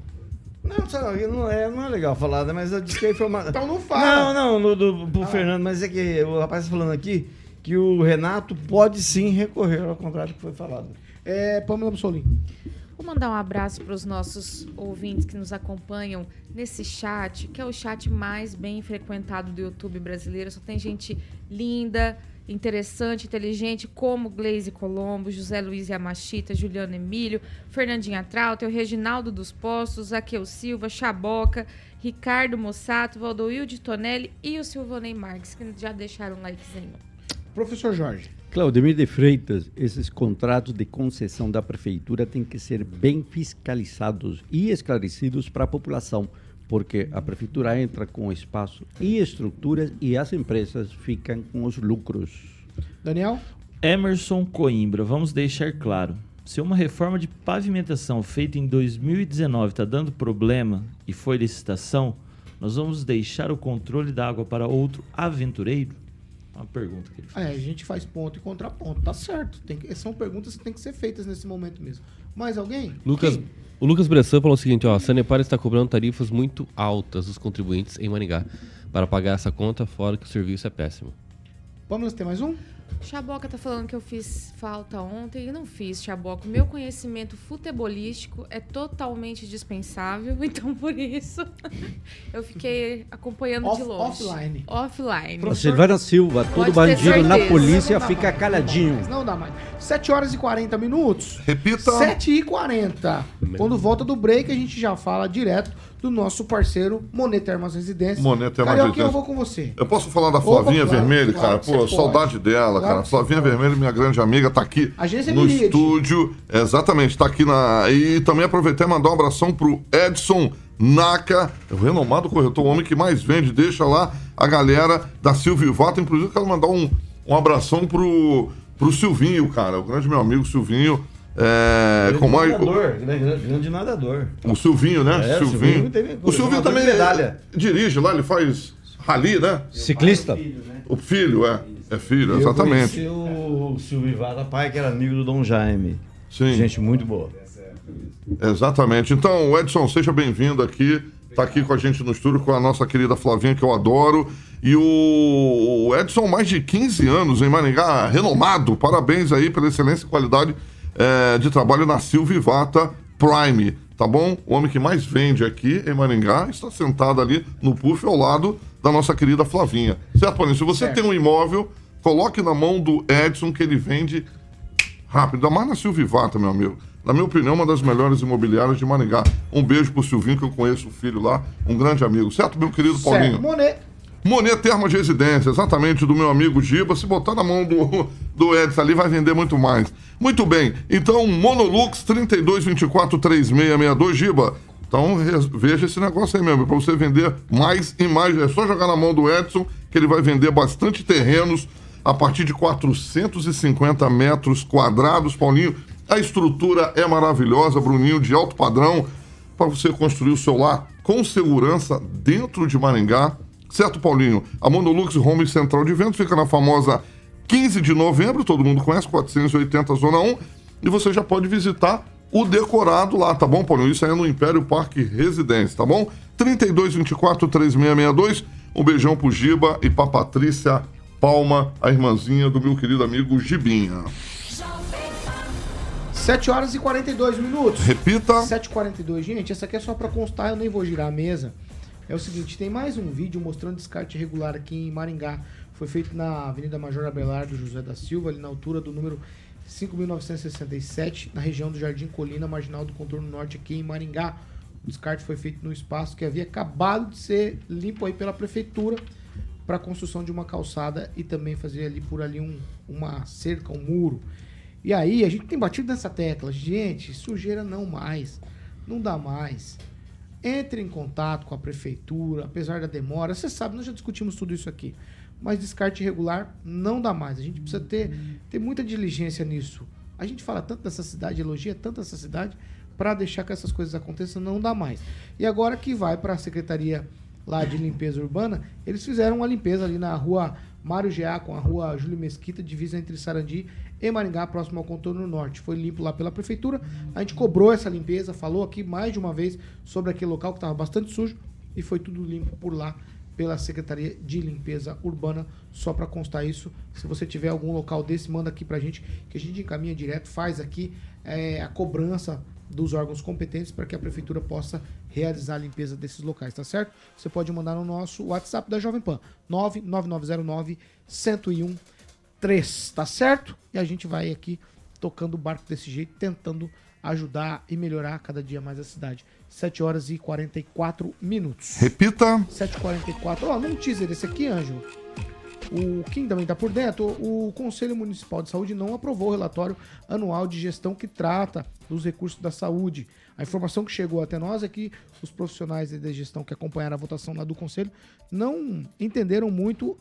Não, sabe, não é, não é legal falar, né? mas eu disse que a informação. Então não fala. Não, não, no, do, pro Fernando, mas é que o rapaz tá falando aqui que o Renato pode sim recorrer ao contrário do que foi falado. É, Pamela Bussolini. Vou mandar um abraço para os nossos ouvintes que nos acompanham nesse chat, que é o chat mais bem frequentado do YouTube brasileiro. Só tem gente linda, interessante, inteligente, como Glaze Colombo, José Luiz Yamashita, Juliano Emílio, Fernandinha Trauter, o Reginaldo dos Postos, Zaqueu Silva, Chaboca, Ricardo Mossato, Valdoilde Tonelli e o Silvonei Marques, que já deixaram um likezinho. Professor Jorge. Claudemir de Freitas, esses contratos de concessão da prefeitura têm que ser bem fiscalizados e esclarecidos para a população, porque a prefeitura entra com espaço e estruturas e as empresas ficam com os lucros. Daniel? Emerson Coimbra, vamos deixar claro. Se uma reforma de pavimentação feita em 2019 está dando problema e foi licitação, nós vamos deixar o controle da água para outro aventureiro? Uma pergunta que ele fez. É, a gente faz ponto e contraponto. Tá certo. Tem que- são perguntas que têm que ser feitas nesse momento mesmo. Mais alguém? Lucas, Quem? O Lucas Bressan falou o seguinte: ó, a Sanepar está cobrando tarifas muito altas dos contribuintes em Maningá para pagar essa conta, fora que o serviço é péssimo. Você tem mais um? Chaboca tá falando que eu fiz falta ontem e não fiz, Chaboca. Meu conhecimento futebolístico é totalmente dispensável, então por isso eu fiquei acompanhando Off- de longe. offline. Offline. A Silvana Silva, todo Pode bandido na polícia Não dá fica mais, caladinho. Não dá mais. 7 horas e 40 minutos. Repita. 7 e 40. Quando volta do break, a gente já fala direto do nosso parceiro Monet Termas Residências. Monet Termas Carioca, Residências. eu vou com você. Eu posso falar da Opa, Flavinha claro, Vermelho, claro cara? que Pô, você pode. saudade dela, Claro cara. Flavinha pode. Vermelho, minha grande amiga, tá aqui Agência no Milíade. estúdio. Exatamente, tá aqui na. E também aproveitar e mandar um abração pro Edson Naka, o renomado corretor, o homem que mais vende. Deixa lá a galera da Silvio Vato. Inclusive, quero mandar um, um abração pro, pro Silvinho, cara. O grande meu amigo Silvinho. É, com mais, nadador, grande, grande nadador. o Silvinho, né? É, o Silvinho. Silvinho teve- o Silvinho também medalha. dirige lá, ele faz rally, né? Ciclista. O filho, é. É filho, Eu exatamente. conheci o Silvio Vara, pai, que era amigo do Dom Jaime. Sim. Gente muito boa. Exatamente. Então, Edson, seja bem-vindo aqui. Tá aqui com a gente no estúdio com a nossa querida Flavinha, que eu adoro. E o o Edson, mais de 15 anos em Maringá, renomado. Parabéns aí pela excelência e qualidade eh, de trabalho na Silvivata Prime, tá bom? O homem que mais vende aqui em Maringá está sentado ali no puff ao lado da nossa querida Flavinha. Certo, Paulinho? Se você tem um imóvel, coloque na mão do Edson que ele vende rápido. Ainda mais na Silvivata, meu amigo. Na minha opinião, uma das melhores imobiliárias de Maringá. Um beijo pro Silvinho, que eu conheço o filho lá, um grande amigo. Certo, meu querido Paulinho? Certo. Monet. Monet Termas de Residência, exatamente, do meu amigo Giba. Se botar na mão do, do Edson ali, vai vender muito mais. Muito bem. Então, Monolux 32243662, Giba. Então veja esse negócio aí mesmo, para você vender mais e mais. É só jogar na mão do Edson, que ele vai vender bastante terrenos a partir de 450 metros quadrados, Paulinho. A estrutura é maravilhosa, Bruninho, de alto padrão, para você construir o seu lar com segurança dentro de Maringá. Certo, Paulinho? A Monolux Home Central de Ventos fica na famosa 15 de novembro, todo mundo conhece, 480 Zona 1. E você já pode visitar o decorado lá, tá bom, Paulinho? Isso aí é no Império Parque Residência, tá bom? 3224-3662. Um beijão pro Giba e pra Patrícia Palma, a irmãzinha do meu querido amigo Gibinha. 7 horas e 42 minutos. Repita. 7h42. Gente, essa aqui é só pra constar, eu nem vou girar a mesa. É o seguinte, tem mais um vídeo mostrando descarte irregular aqui em Maringá. Foi feito na Avenida Major Abelardo José da Silva, ali na altura do número 5.967, na região do Jardim Colina, marginal do contorno norte aqui em Maringá. O descarte foi feito no espaço que havia acabado de ser limpo aí pela prefeitura para a construção de uma calçada e também fazer ali por ali um, uma cerca, um muro. E aí a gente tem batido nessa tecla, gente, sujeira não mais, não dá mais. Entre em contato com a prefeitura, apesar da demora, você sabe, nós já discutimos tudo isso aqui. Mas descarte irregular não dá mais. A gente precisa ter, ter muita diligência nisso. A gente fala tanto dessa cidade, elogia tanto essa cidade, para deixar que essas coisas aconteçam, não dá mais. E agora que vai para a Secretaria lá de Limpeza Urbana, eles fizeram uma limpeza ali na rua Mário Geá com a rua Júlio Mesquita, divisa entre Sarandi e Maringá, próximo ao contorno norte. Foi limpo lá pela prefeitura. A gente cobrou essa limpeza, falou aqui mais de uma vez sobre aquele local que estava bastante sujo e foi tudo limpo por lá pela Secretaria de Limpeza Urbana, só para constar isso. Se você tiver algum local desse, manda aqui pra gente, que a gente encaminha direto, faz aqui é, a cobrança dos órgãos competentes para que a prefeitura possa realizar a limpeza desses locais, tá certo? Você pode mandar no nosso WhatsApp da Jovem Pan, 99909 1013, tá certo? E a gente vai aqui tocando o barco desse jeito, tentando ajudar e melhorar cada dia mais a cidade. 7 horas e 44 minutos. Repita. 7h44. Ó, num teaser esse aqui, Ângelo. O Kim também tá por dentro. O Conselho Municipal de Saúde não aprovou o relatório anual de gestão que trata dos recursos da saúde. A informação que chegou até nós é que os profissionais da gestão que acompanharam a votação lá do Conselho não entenderam muito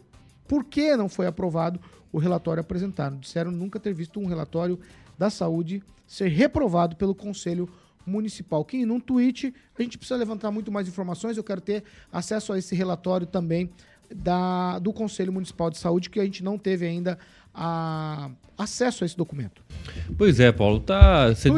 por que não foi aprovado o relatório apresentado. Disseram nunca ter visto um relatório da saúde ser reprovado pelo Conselho Municipal. Kim, num tweet, a gente precisa levantar muito mais informações. Eu quero ter acesso a esse relatório também da, do Conselho Municipal de Saúde, que a gente não teve ainda a, acesso a esse documento. Pois é, Paulo, tá sendo,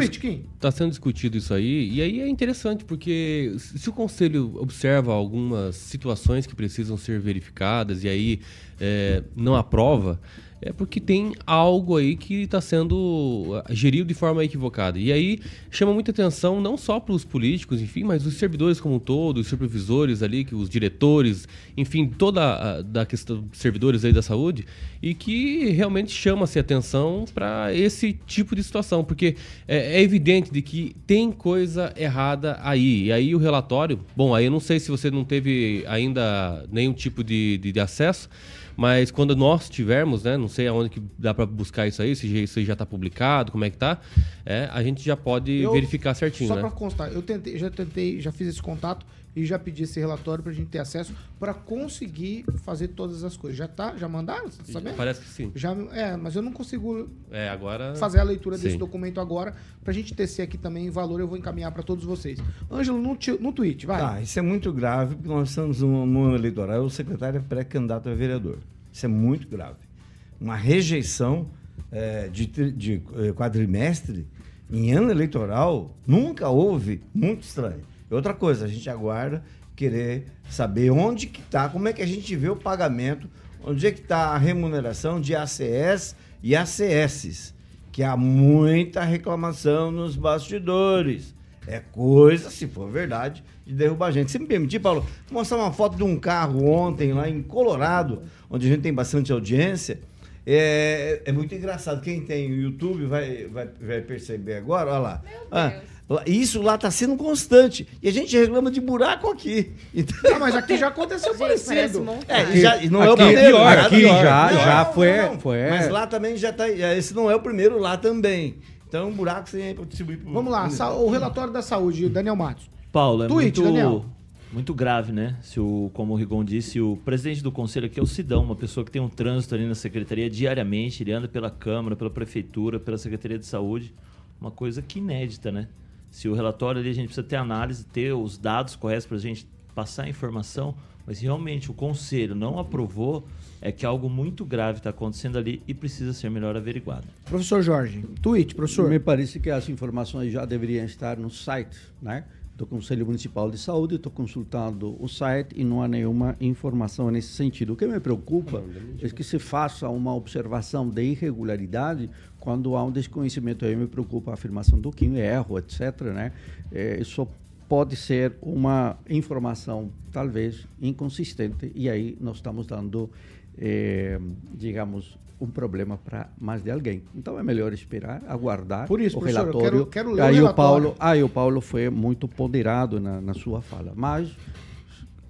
tá sendo discutido isso aí, e aí é interessante, porque se o Conselho observa algumas situações que precisam ser verificadas e aí é, não aprova, é porque tem algo aí que está sendo ah, gerido de forma equivocada. E aí chama muita atenção não só para os políticos, enfim, mas os servidores como um todo, os supervisores ali, que os diretores, enfim, toda a da questão dos servidores aí da saúde, e que realmente chama-se atenção para esse tipo de situação, porque é, é evidente de que tem coisa errada aí. E aí o relatório, bom, aí eu não sei se você não teve ainda nenhum tipo de, de, de acesso, mas quando nós tivermos, né, não sei aonde que dá para buscar isso aí, se já- isso aí já está publicado, como é que tá, é, a gente já pode Eu- verificar certinho, Só né? para constar, eu tentei, já tentei, já fiz esse contato e já pedi esse relatório para a gente ter acesso para conseguir fazer todas as coisas. Já tá? Já mandaram? Você tá sabendo? Parece que sim. Já, é, mas eu não consigo É, agora fazer a leitura desse Sim. documento agora para a gente tecer aqui também em valor. Eu vou encaminhar para todos vocês. Ângelo, no, no tweet, vai. Tá, isso é muito grave, porque nós estamos no, no ano eleitoral, o secretário é pré-candidato a vereador. Isso é muito grave. Uma rejeição eh, de, de eh, quadrimestre em ano eleitoral nunca houve, muito estranho. Outra coisa, a gente aguarda querer saber onde que está, como é que a gente vê o pagamento, onde é que está a remuneração de ACS e ACS, que há muita reclamação nos bastidores. É coisa, se for verdade, de derrubar a gente. Se me permitir, Paulo, vou mostrar uma foto de um carro ontem lá em Colorado, onde a gente tem bastante audiência. É, é muito engraçado. Quem tem o YouTube vai, vai, vai perceber agora. Olha lá. Ah, lá- isso lá está sendo constante. E a gente reclama de buraco aqui. Então, Ah, mas aqui já aconteceu parecido. é, e já, não é o Aqui primeiro. pior, aqui já- não, já não, foi- não. foi- Mas lá também já está. Esse não é o primeiro lá também. Então, um buraco sem aí para distribuir. pro- Vamos lá, o relatório da saúde, Daniel Matos. Paulo, é Tweet, muito, Daniel. muito grave, né? Se o, como o Rigon disse, o presidente do conselho aqui é o Sidão, uma pessoa que tem um trânsito ali na secretaria diariamente, ele anda pela Câmara, pela Prefeitura, pela Secretaria de Saúde, uma coisa que inédita, né? Se o relatório ali a gente precisa ter análise, ter os dados corretos para a gente passar a informação, mas se realmente o conselho não aprovou, é que algo muito grave está acontecendo ali e precisa ser melhor averiguado. Professor Jorge, tweet, professor. Me parece que as informações já deveriam estar no site, né? Do Conselho Municipal de Saúde, estou consultando o site e não há nenhuma informação nesse sentido. O que me preocupa é que se faça uma observação de irregularidade quando há um desconhecimento. Aí me preocupa a afirmação do Kim, erro, etc. Né? É, isso pode ser uma informação, talvez, inconsistente, e aí nós estamos dando, eh, digamos, um problema para mais de alguém. Então é melhor esperar, aguardar Por isso, o professor, eu relatório. quero- quero ler o aí relatório. o Paulo, aí o Paulo foi muito ponderado na, na sua fala, mas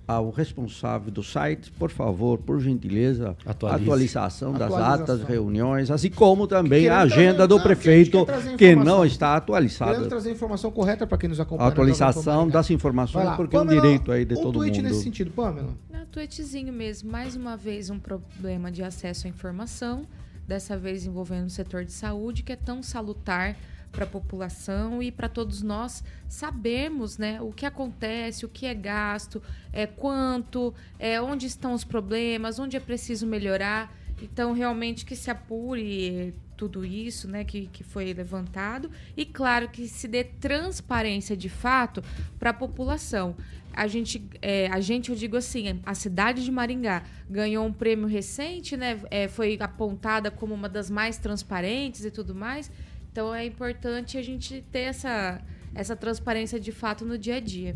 ao responsável do site, por favor, por gentileza, Atualize. atualização das Atualização. atas, reuniões, assim como também a agenda trazer- do não, prefeito que não está atualizada. trazer a informação correta para quem nos acompanha. A atualização das informações, porque é um Pamela, direito aí de um todo tweet mundo. nesse sentido, Pamela. Na tweetzinho mesmo, mais uma vez um problema de acesso à informação, dessa vez envolvendo o setor de saúde, que é tão salutar para a população e para todos nós sabermos né, o que acontece, o que é gasto, é, quanto, é, onde estão os problemas, onde é preciso melhorar. Então, realmente que se apure tudo isso né, que, que foi levantado e, claro, que se dê transparência de fato para a população. A gente, é, a gente, eu digo assim, a cidade de Maringá ganhou um prêmio recente, né? é, foi apontada como uma das mais transparentes e tudo mais. Então é importante a gente ter essa, essa transparência de fato no dia a dia.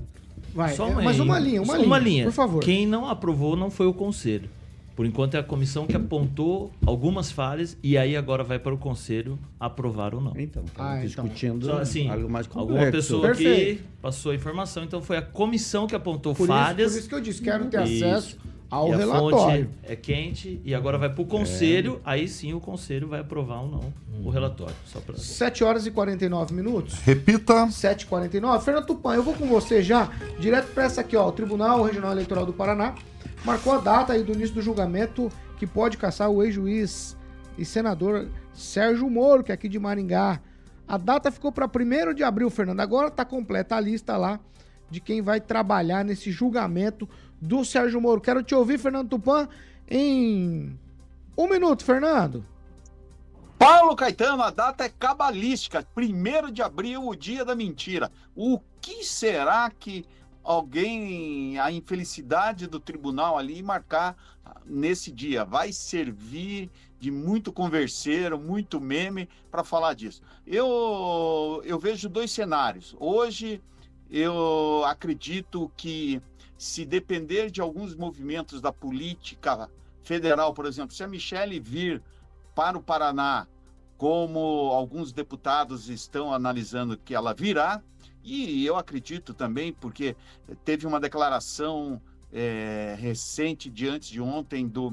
Vai, Só é, mas uma linha, uma linha, por favor. Quem não aprovou não foi o conselho. Por enquanto é a comissão que apontou algumas falhas e aí agora vai para o conselho aprovar ou não. Então, Ah, então. discutindo Só assim, algo mais complexo. alguma pessoa Perfeito. que passou a informação, então foi a comissão que apontou Por isso, falhas. por isso que eu disse, quero ter Isso. acesso ao e a relatório. fonte é quente e agora vai para o conselho, aí sim o conselho vai aprovar ou não o relatório. Só pra... 7 horas e 49 minutos. Repita. 7h49. Fernando Tupan, eu vou com você já, direto para essa aqui, ó. O Tribunal Regional Eleitoral do Paraná marcou a data aí do início do julgamento que pode caçar o ex-juiz e senador Sérgio Moro, que é aqui de Maringá. A data ficou para 1 de abril, Fernando. Agora tá completa a lista lá de quem vai trabalhar nesse julgamento do Sérgio Moro. Quero te ouvir, Fernando Tupan, em um minuto, Fernando. Paulo Caetano, a data é cabalística, 1 de abril, o dia da mentira. O que será que alguém, a infelicidade do tribunal ali marcar nesse dia? Vai servir de muito converseiro, muito meme para falar disso. Eu, eu vejo dois cenários. Hoje, eu acredito que se depender de alguns movimentos da política federal, por exemplo, se a Michelle vir para o Paraná, como alguns deputados estão analisando que ela virá, e eu acredito também, porque teve uma declaração é, recente, de antes de ontem, do,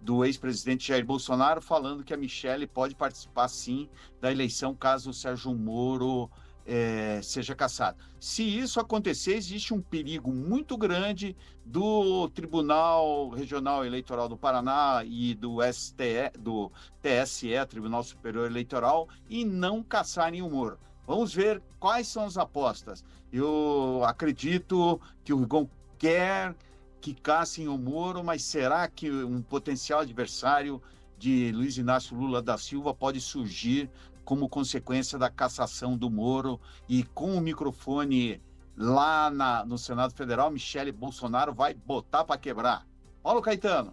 do ex-presidente Jair Bolsonaro, falando que a Michelle pode participar sim da eleição caso o Sérgio Moro é, seja cassado. Se isso acontecer, existe um perigo muito grande do Tribunal Regional Eleitoral do Paraná e do STE, do TSE, Tribunal Superior Eleitoral, e não caçarem o Moro. Vamos ver quais são as apostas. Eu acredito que o Rigon quer que caçem o Moro, mas será que um potencial adversário de Luiz Inácio Lula da Silva pode surgir como consequência da cassação do Moro e com o microfone lá na- no Senado Federal, Michele Bolsonaro vai botar para quebrar. Paulo Caetano.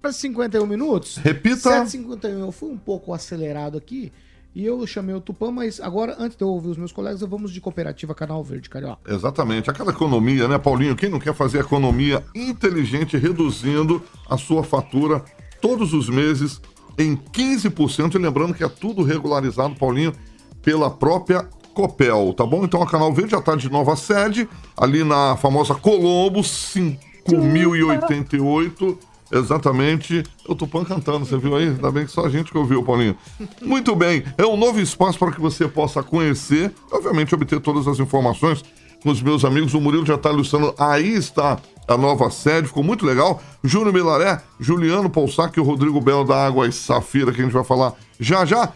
Para 51 minutos. Repita. 7h51. Eu fui um pouco acelerado aqui e eu chamei o Tupã, mas agora, antes de eu ouvir os meus colegas, vamos de cooperativa Canal Verde, Carioca. Exatamente. Aquela economia, né, Paulinho? Quem não quer fazer economia inteligente reduzindo a sua fatura todos os meses em 15%? E lembrando que é tudo regularizado, Paulinho, pela própria Copel, tá bom? Então a Canal Verde já está de nova sede, ali na famosa Colombo, 5088. Exatamente. Eu tô pan cantando, você viu aí? Ainda bem que só a gente que ouviu, Paulinho. Muito bem. É um novo espaço para que você possa conhecer, obviamente obter todas as informações com os meus amigos. O Murilo já está ilustrando. Aí está a nova sede, ficou muito legal. Júnior Milaré, Juliano Poussac e o Rodrigo Belo da Água e Safira, que a gente vai falar já já.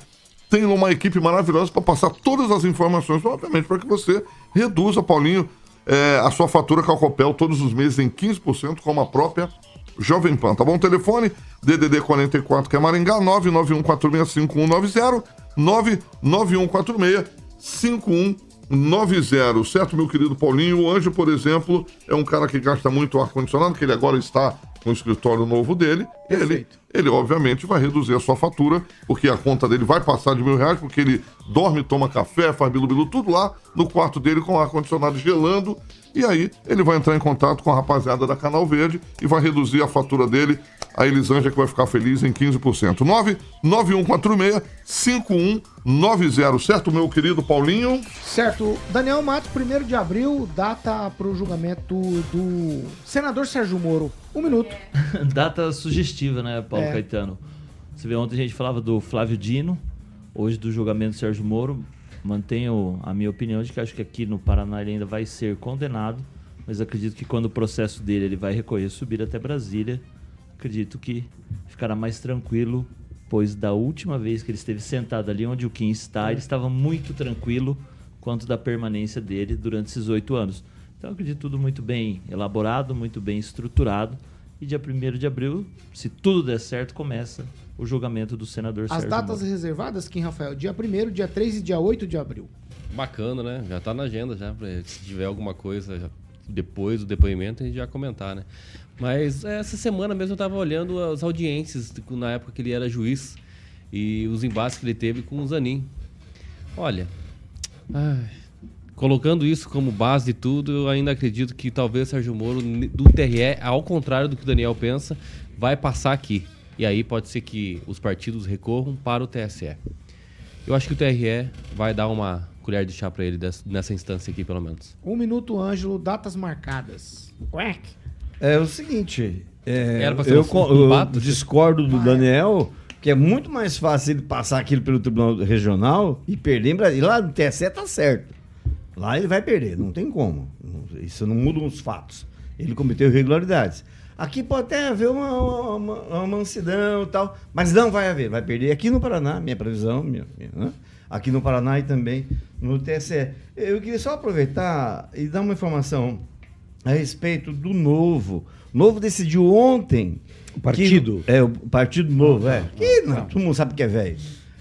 Tem uma equipe maravilhosa para passar todas as informações, obviamente, para que você reduza, Paulinho, é, a sua fatura Calcopel todos os meses em 15%, como a própria Jovem Pan, tá bom? Telefone DDD 44, que é Maringá, 991465190, 991465190, certo, meu querido Paulinho? O Anjo, por exemplo, é um cara que gasta muito ar-condicionado, que ele agora está com o escritório novo dele. Ele, ele, obviamente, vai reduzir a sua fatura, porque a conta dele vai passar de mil reais, porque ele dorme, toma café, faz bilu-bilu, tudo lá no quarto dele com ar-condicionado gelando. E aí ele vai entrar em contato com a rapaziada da Canal Verde e vai reduzir a fatura dele. A Elisângela que vai ficar feliz em 15%. 99146-5190, certo, meu querido Paulinho? Certo. Daniel Matos, 1 de abril, data para o julgamento do senador Sérgio Moro. Um minuto. Data sugestiva, né, Paulo É. Caetano? Você vê, ontem a gente falava do Flávio Dino, hoje do julgamento do Sérgio Moro. Mantenho a minha opinião de que acho que aqui no Paraná ele ainda vai ser condenado, mas acredito que quando o processo dele ele vai recorrer, subir até Brasília, acredito que ficará mais tranquilo, pois da última vez que ele esteve sentado ali onde o Kim está, ele estava muito tranquilo quanto da permanência dele durante esses oito anos. Então acredito tudo muito bem elaborado, muito bem estruturado. E dia 1 de abril, se tudo der certo, começa o julgamento do senador As Sérgio datas Moro. reservadas, Kim Rafael, dia 1 dia 3 e dia 8 de abril. Bacana, né? Já tá na agenda já, pra, se tiver alguma coisa já- depois do depoimento, a gente já comentar, né? Mas é, essa semana mesmo eu tava olhando as audiências na época que ele era juiz e os embates que ele teve com o Zanin. Olha, ai, colocando isso como base de tudo, eu ainda acredito que talvez Sérgio Moro, do TRE, ao contrário do que o Daniel pensa, vai passar aqui. E aí pode ser que os partidos recorram para o TSE. Eu acho que o TRE vai dar uma colher de chá para ele nessa instância aqui, pelo menos. Um minuto, Ângelo, datas marcadas. Quack. É o seguinte, é, Era pra ser eu, um- um eu discordo do Daniel, que é muito mais fácil ele passar aquilo pelo Tribunal Regional e perder em Brasília. Lá no TSE tá certo. Lá ele vai perder, não tem como. Isso não muda os fatos. Ele cometeu irregularidades. Aqui pode até haver uma, uma, uma mansidão e tal, mas não vai haver. Vai perder aqui no Paraná, minha previsão, minha, minha, né? aqui no Paraná e também no TSE. Eu queria só aproveitar e dar uma informação a respeito do Novo. O Novo decidiu ontem. O partido? é, o Partido Novo, é. Que não, todo mundo sabe que é velho.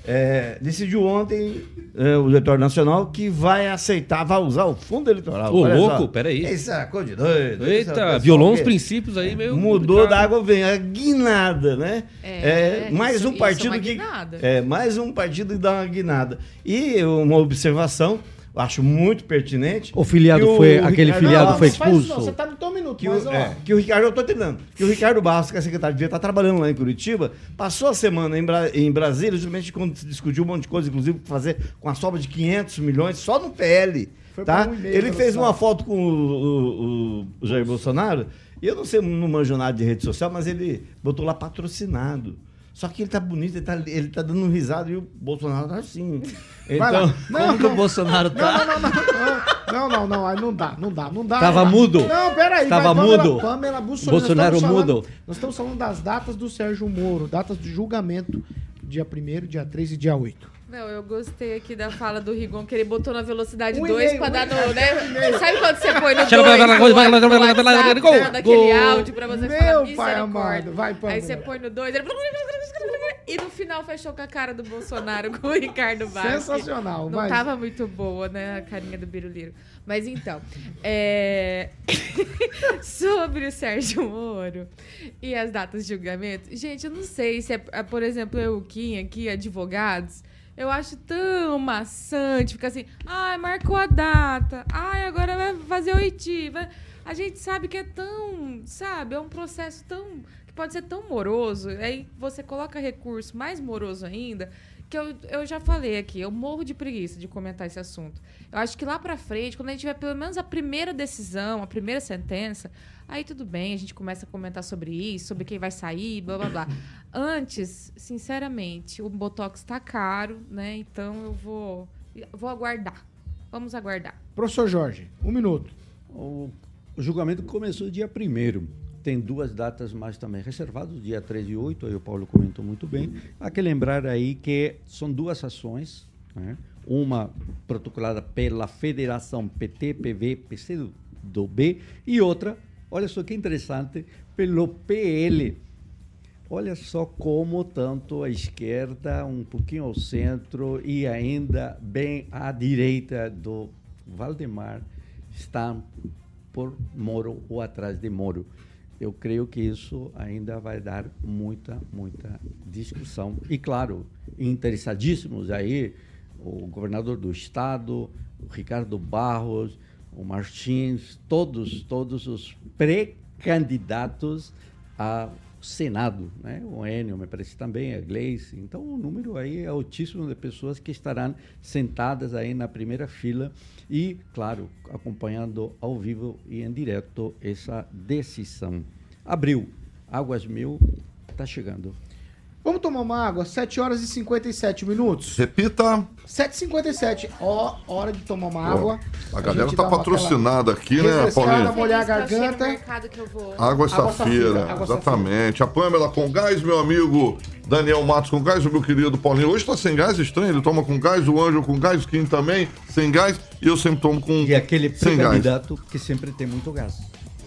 É, decidiu ontem é, o Diretório Nacional que vai aceitar, vai usar o fundo eleitoral. Ô, Olha louco, só. peraí. Isso é coisa de doido. Eita, é- violou uns princípios aí meio. Mudou complicado. da água vem a guinada, né? É, mais isso- um isso partido é uma que é mais um partido que dá uma guinada. E uma observação, acho muito pertinente. O filiado que o foi- aquele Ricardo filiado Barros- foi Faz isso não, expulso. você tá no teu minuto, que mas o, é, que o Ricardo, eu tô terminando, que o Ricardo Barros, que é secretário de Via, tá trabalhando lá em Curitiba, passou a semana em, Bra- em Brasília, justamente quando se discutiu um monte de coisa, inclusive fazer com a sobra de 500 milhões só no PL, Foi tá? um Ele fez uma foto com o, o- o Jair Bolsonaro, e eu não sei, não manjo nada de rede social, mas ele botou lá patrocinado. Só que ele tá bonito, ele tá, ele tá dando um risado e o Bolsonaro tá assim. Então, Não, Como que o Bolsonaro tá? Não, não, não, não, não, não, não, aí não dá, não dá, não dá. Tava não dá. mudo? Não, peraí. Tava vai, Pamela- mudo? Pamela Bussolini, Bolsonaro falando- mudo? Nós estamos falando das datas do Sérgio Moro, datas de julgamento, dia 1 dia 3 e dia 8. Não, eu gostei aqui da fala do Rigon, que ele botou na velocidade 2 pra dar no. Né? Sabe quando você põe no 2 né? daquele áudio pra você Meu falar Meu pai amado, vai pra Aí você põe no 2 ele... e no final fechou com a cara do Bolsonaro com o Ricardo Barros. Sensacional, Não mas... tava muito boa, né, a carinha do Biruliro. Mas então, é... sobre o Sérgio Moro e as datas de julgamento, gente, eu não sei se é, por exemplo, eu, Kim, aqui, advogados eu acho tão maçante ficar assim, ai, marcou a data, ai, agora vai fazer oitiva. A gente sabe que é tão, sabe, é um processo tão que pode ser tão moroso, aí você coloca recurso mais moroso ainda, que eu, eu já falei aqui, eu morro de preguiça de comentar esse assunto. Eu acho que lá pra frente, quando a gente tiver pelo menos a primeira decisão, a primeira sentença, aí tudo bem, a gente começa a comentar sobre isso, sobre quem vai sair, blá blá blá. Antes, sinceramente, o Botox tá caro, né? Então eu vou, vou aguardar. Vamos aguardar. Professor Jorge, um minuto. O, o julgamento começou dia 1 Tem duas datas mais também reservadas, dia 3 e 8, aí o Paulo comentou muito bem. Há que lembrar aí que são duas ações, né? uma protocolada pela Federação PT, PV, PC do B, e outra, olha só que interessante, pelo PL. Olha só como tanto a esquerda, um pouquinho ao centro e ainda bem à direita do Valdemar estão por Moro ou atrás de Moro. Eu creio que isso ainda vai dar muita, muita discussão. E, claro, interessadíssimos aí, o governador do estado, Ricardo Barros, o Martins, todos, todos os pré-candidatos a Senado, né? o Enio, me parece também, a Gleice. Então, o número aí é altíssimo de pessoas que estarão sentadas aí na primeira fila e, claro, acompanhando ao vivo e em direto essa decisão. Abril, Águas Mil está chegando. Vamos tomar uma água? 7 horas e 57 minutos. Repita. 7h57. Ó, hora de tomar uma água. A galera tá patrocinada aqui, né, Paulinho? molhar a garganta. Água Safira, água exatamente. A Pamela com gás, meu amigo Daniel Matos com gás, o meu querido Paulinho. Hoje tá sem gás, estranho, ele toma com gás, o Anjo com gás, o Kim também, sem gás, e eu sempre tomo com E aquele sem gás. pré-candidato que sempre tem muito gás.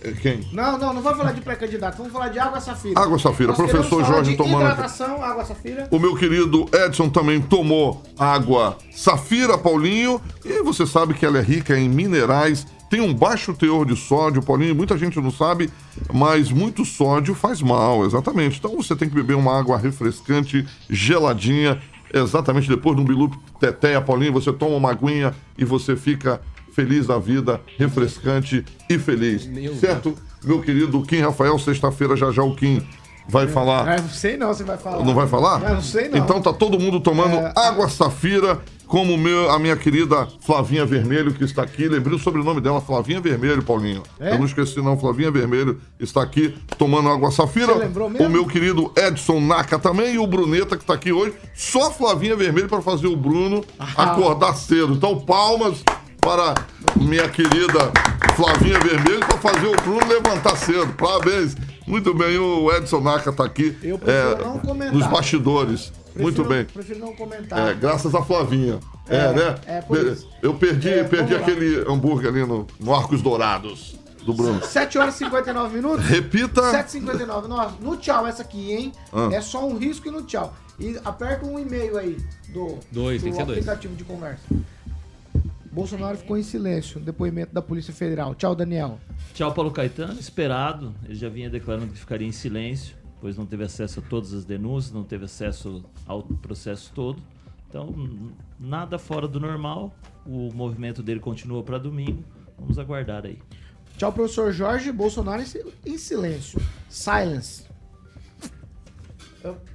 É, Quem? Não, não, não vamos falar de pré-candidato, vamos falar de água safira. Água Safira, Nós professor Jorge de tomando- Hidratação, água safira. O meu querido Edson também tomou água Safira, Paulinho. E você sabe que ela é rica em minerais, tem um baixo teor de sódio, Paulinho. Muita gente não sabe, mas muito sódio faz mal, exatamente. Então você tem que beber uma água refrescante, geladinha. Exatamente depois de um bilu teteia, Paulinho, você toma uma aguinha e você fica feliz da vida, refrescante e feliz. certo? Meu querido Kim Rafael, sexta-feira já já o Kim vai falar. É, não sei não, você vai falar. Não vai falar? É, não sei não. Então tá todo mundo tomando É. água safira, como meu, a minha querida Flavinha Vermelho, que está aqui. Lembrei o sobrenome dela, Flavinha Vermelho, Paulinho. É? Eu não esqueci não, Flavinha Vermelho está aqui tomando água safira. Você lembrou mesmo? O meu querido Edson Naka também e o Bruneta, que está aqui hoje. Só Flavinha Vermelho para fazer o Bruno Ah. acordar cedo. Então, palmas para minha querida Flavinha Vermelho para fazer o Bruno levantar cedo. Parabéns. Muito bem, o Edson Naka está aqui Eu prefiro é, não comentar. nos bastidores. Prefiro Muito bem. Prefiro não comentar. É, graças a Flavinha. É, É, né? é, por Be- isso. Eu perdi, É, perdi lá. aquele hambúrguer ali no, no Arcos Dourados do Bruno. 7 horas e 59 minutos. Repita. 7h59. Nossa, no tchau essa aqui, hein? Ah. É só um risco e no tchau. E aperta um e-mail aí do, Dois, do tem que ser dois. aplicativo de conversa. Bolsonaro ficou em silêncio. Depoimento da Polícia Federal. Tchau, Daniel. Tchau, Paulo Caetano. Esperado. Ele já vinha declarando que ficaria em silêncio, pois não teve acesso a todas as denúncias, não teve acesso ao processo todo. Então, nada fora do normal. O movimento dele continua para domingo. Vamos aguardar aí. Tchau, professor Jorge. Bolsonaro em si- em silêncio. Silence.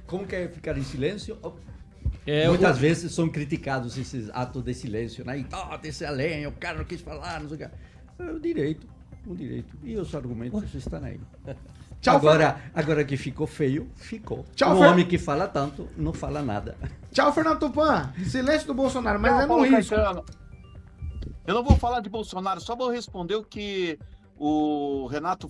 Como que é ficar em silêncio? É, Muitas o- vezes são criticados esses atos de silêncio, né? E tá, desse além, o cara não quis falar, não sei o que. É o direito, o direito. E os argumentos estão aí. Tchau, agora, agora que ficou feio, ficou. Tchau, o Fer- homem que fala tanto, não fala nada. Tchau, Fernando Tupan. Silêncio do Bolsonaro, mas Não, é no Paulo risco. Caetano, Eu não vou falar de Bolsonaro, só vou responder o que o Renato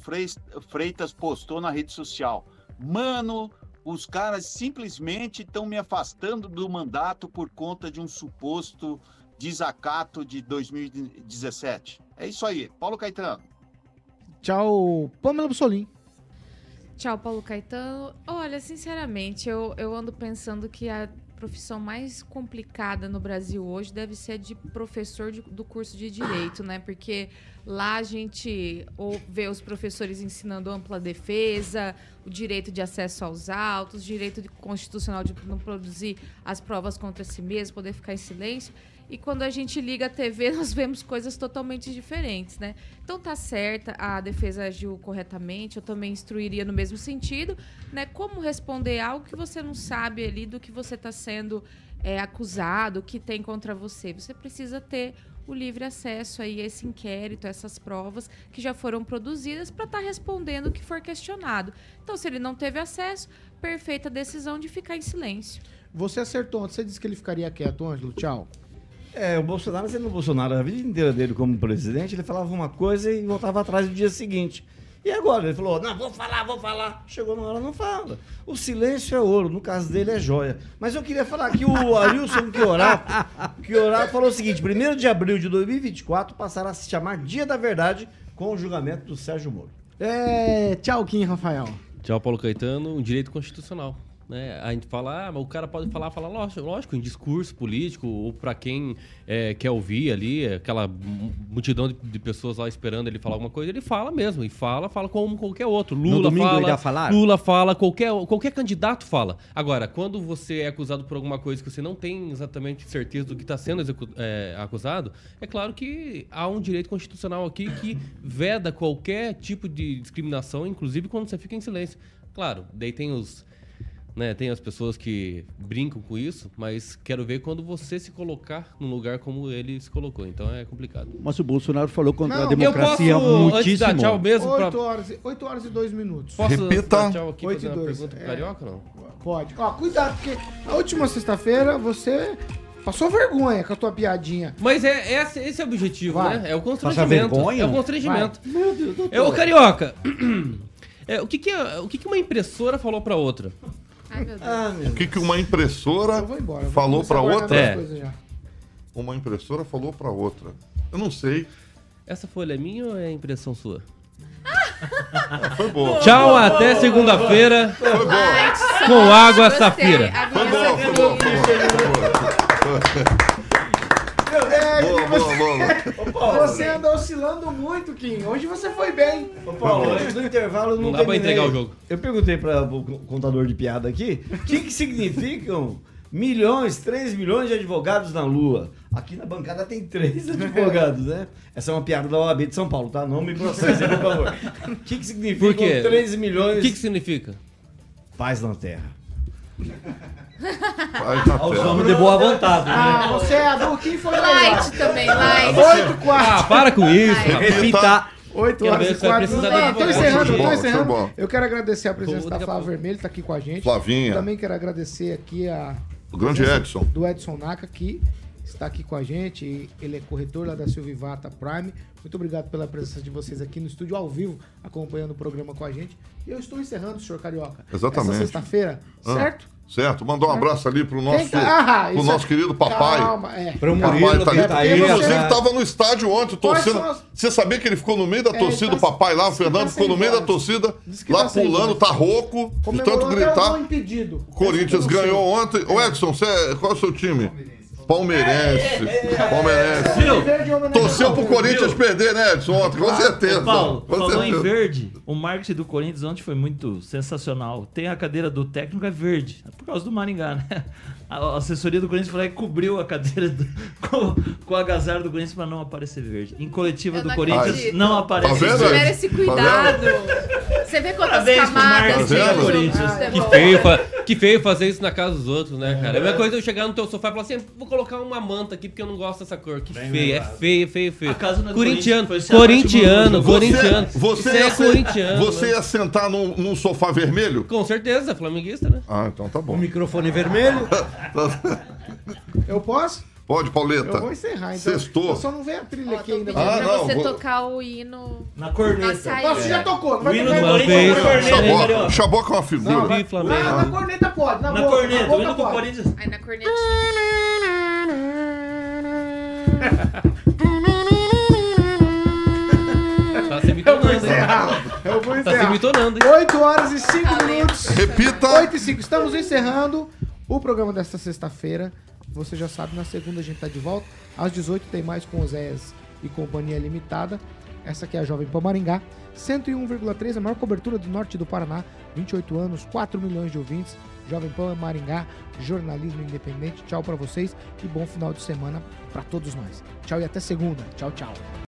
Freitas postou na rede social. Mano, os caras simplesmente estão me afastando do mandato por conta de um suposto desacato de 2017. É isso aí. Paulo Caetano. Tchau, Pamela Bussolim. Tchau, Paulo Caetano. Olha, sinceramente, eu, eu ando pensando que a profissão mais complicada no Brasil hoje deve ser de professor de- do curso de Direito, né? Porque lá a gente ou vê os professores ensinando ampla defesa, o direito de acesso aos autos, direito constitucional de não produzir as provas contra si mesmo, poder ficar em silêncio. E quando a gente liga a TV, nós vemos coisas totalmente diferentes, né? Então tá certa, a defesa agiu corretamente, eu também instruiria no mesmo sentido, né? Como responder algo que você não sabe ali do que você está sendo é, acusado, que tem contra você. Você precisa ter o livre acesso aí a esse inquérito, a essas provas que já foram produzidas para estar respondendo o que for questionado. Então, se ele não teve acesso, perfeita decisão de ficar em silêncio. Você acertou. Você disse que ele ficaria quieto, Ângelo. Tchau. É, o Bolsonaro, sendo o Bolsonaro, a vida inteira dele como presidente, ele falava uma coisa e voltava atrás no dia seguinte. E agora? Ele falou, não, vou falar, vou falar. Chegou na hora, não fala. O silêncio é ouro, no caso dele é joia. Mas eu queria falar que o Arilson Chiorato, Chiorato falou o seguinte, 1 de abril de 2024 passará a se chamar Dia da Verdade com o julgamento do Sérgio Moro. É, tchau, Kim Rafael. Tchau, Paulo Caetano, um direito constitucional. Né? A gente fala, ah, mas o cara pode falar, falar, lógico, em discurso político, ou para quem é, quer ouvir ali, aquela mu- multidão de, de pessoas lá esperando ele falar alguma coisa, ele fala mesmo, e fala, fala como qualquer outro. Lula fala? Lula fala, qualquer, qualquer candidato fala. Agora, quando você é acusado por alguma coisa que você não tem exatamente certeza do que está sendo é, acusado, é claro que há um direito constitucional aqui que veda qualquer tipo de discriminação, inclusive quando você fica em silêncio. Claro, daí tem os né, tem as pessoas que brincam com isso, mas quero ver quando você se colocar num lugar como ele se colocou. Então é complicado. Mas o Bolsonaro falou contra Não, a democracia eu posso, antes muitíssimo. de dar tchau mesmo, pra- 8 horas, e- 8 horas e 2 minutos. Posso Repita. dar tchau aqui Oito fazer e uma dois, pergunta pro é. Carioca, não? Pode. Ó, cuidado, porque na última sexta-feira você passou vergonha com a tua piadinha. Mas é, é esse é o objetivo, Vai. né? É o constrangimento. vergonha? É o constrangimento. Meu Deus, doutor. É o Carioca. É, o que, que, é- o que, que uma impressora falou pra outra? Ai, meu Deus. Ah, meu O que, que uma impressora embora. falou começar pra a guardar outra? É. Uma impressora falou pra outra. Eu não sei. Essa folha é minha ou é impressão sua? Foi boa. Tchau, até segunda-feira Foi boa. com água safira. Foi boa, foi boa, foi boa. Boa, boa, boa. Você anda oscilando muito, Kim. Hoje você foi bem. Ô, Paulo, antes do intervalo, eu não, Não dá pra entregar o jogo. Eu perguntei para o contador de piada aqui o que, que significam milhões, 3 milhões de advogados na Lua. Aqui na bancada tem três advogados, né? Essa é uma piada da OAB de São Paulo, tá? Não me processem, por favor. O que, que significa Por quê? 3 milhões O que, que significa? paz na Terra? Aos homens de boa vontade. né? Ah, você é a do Kim foi. Light também, light. 8 quartos. Ah, para com isso. Repita. 8 Quero horas ver e se vai 4 precisar Não, de tô advogado. encerrando, tô bom, encerrando. bom. Eu quero agradecer a presença da Flávia. Vermelho, tá aqui com a gente. Flavinha. Também quero agradecer aqui a O grande Edson. do Edson Naka, que está aqui com a gente. e Ele é corretor lá da Silvivata Prime. Muito obrigado pela presença de vocês aqui no estúdio ao vivo, acompanhando o programa com a gente. E eu estou encerrando, senhor Carioca. Exatamente. Essa sexta-feira, Ah, certo? Certo. Mandar um abraço ali pro nosso, Ah, pro isso é- nosso querido papai. Calma, é. Para o Papai Murilo tá ali. tá aí. Inclusive, essa- tava no estádio ontem, torcendo. as- Você sabia que ele ficou no meio da É, torcida, ele o tá- papai lá, o Fernando tá ficou no meio da torcida, lá tá pulando, tá rouco, de tanto o gritar. impedido. Corinthians ganhou ontem. Ô Edson, você é- qual é o seu time? Palmeirense. Palmeirense. Verde em homenagem Torceu ao pro Palmeiras. Corinthians perder, né, Edson, ontem? Com certeza. Paulo, Com falou em certeza. verde. O marketing do Corinthians ontem foi muito sensacional. Tem a cadeira do técnico é verde, é por causa do Maringá, né? A assessoria do Corinthians falou que cobriu a cadeira do- com, com o agasalho do Corinthians para não aparecer verde. Em coletiva Eu do não Corinthians acredito. não aparece Tá tiver Tá esse cuidado. Você vê quantas Parabéns pro camadas de do jogo Corinthians. de Que futebol. feio, que feio fazer isso na casa dos outros, né, cara? É a mesma coisa eu chegar no teu sofá e falar assim, vou colocar uma manta aqui porque eu não gosto dessa cor. Que feio, é feio, feio, feio. A casa é Corintiano, corintiano, Você- corintiano. Você, ia é ser- corintiano. você ia sentar num, num sofá vermelho? Com certeza, flamenguista, né? Ah, então tá O bom. microfone vermelho. Eu posso? Pode, Pauleta. Eu vou encerrar, então. Sextou. Eu só não veio a trilha Ó, aqui ainda. Ah, pra não, você vou- tocar o hino na na corneta. saída. Não, você já tocou, não O vai hino tocar do Corinthians na corneta, Chaboca, é uma figura. Tupi, Ah, Flamengo. na corneta pode, na, Na boca, corneta, na o hino boca do pode. Corinthians. Aí na cornetinha. Tá vou mitonando, hein? encerrar. Eu vou Tá se encerrar. hein? 8 horas e 5 minutos. Repita. 8 e 5. Estamos encerrando o programa desta sexta-feira. Você já sabe, na segunda a gente tá de volta. Às 18 tem mais com Oséias e Companhia Limitada. Essa aqui é a Jovem Pan Maringá. 101,3, a maior cobertura do norte do Paraná. 28 anos, 4 milhões de ouvintes. Jovem Pan Maringá, jornalismo independente. Tchau pra vocês e bom final de semana pra todos nós. Tchau e até segunda. Tchau, tchau.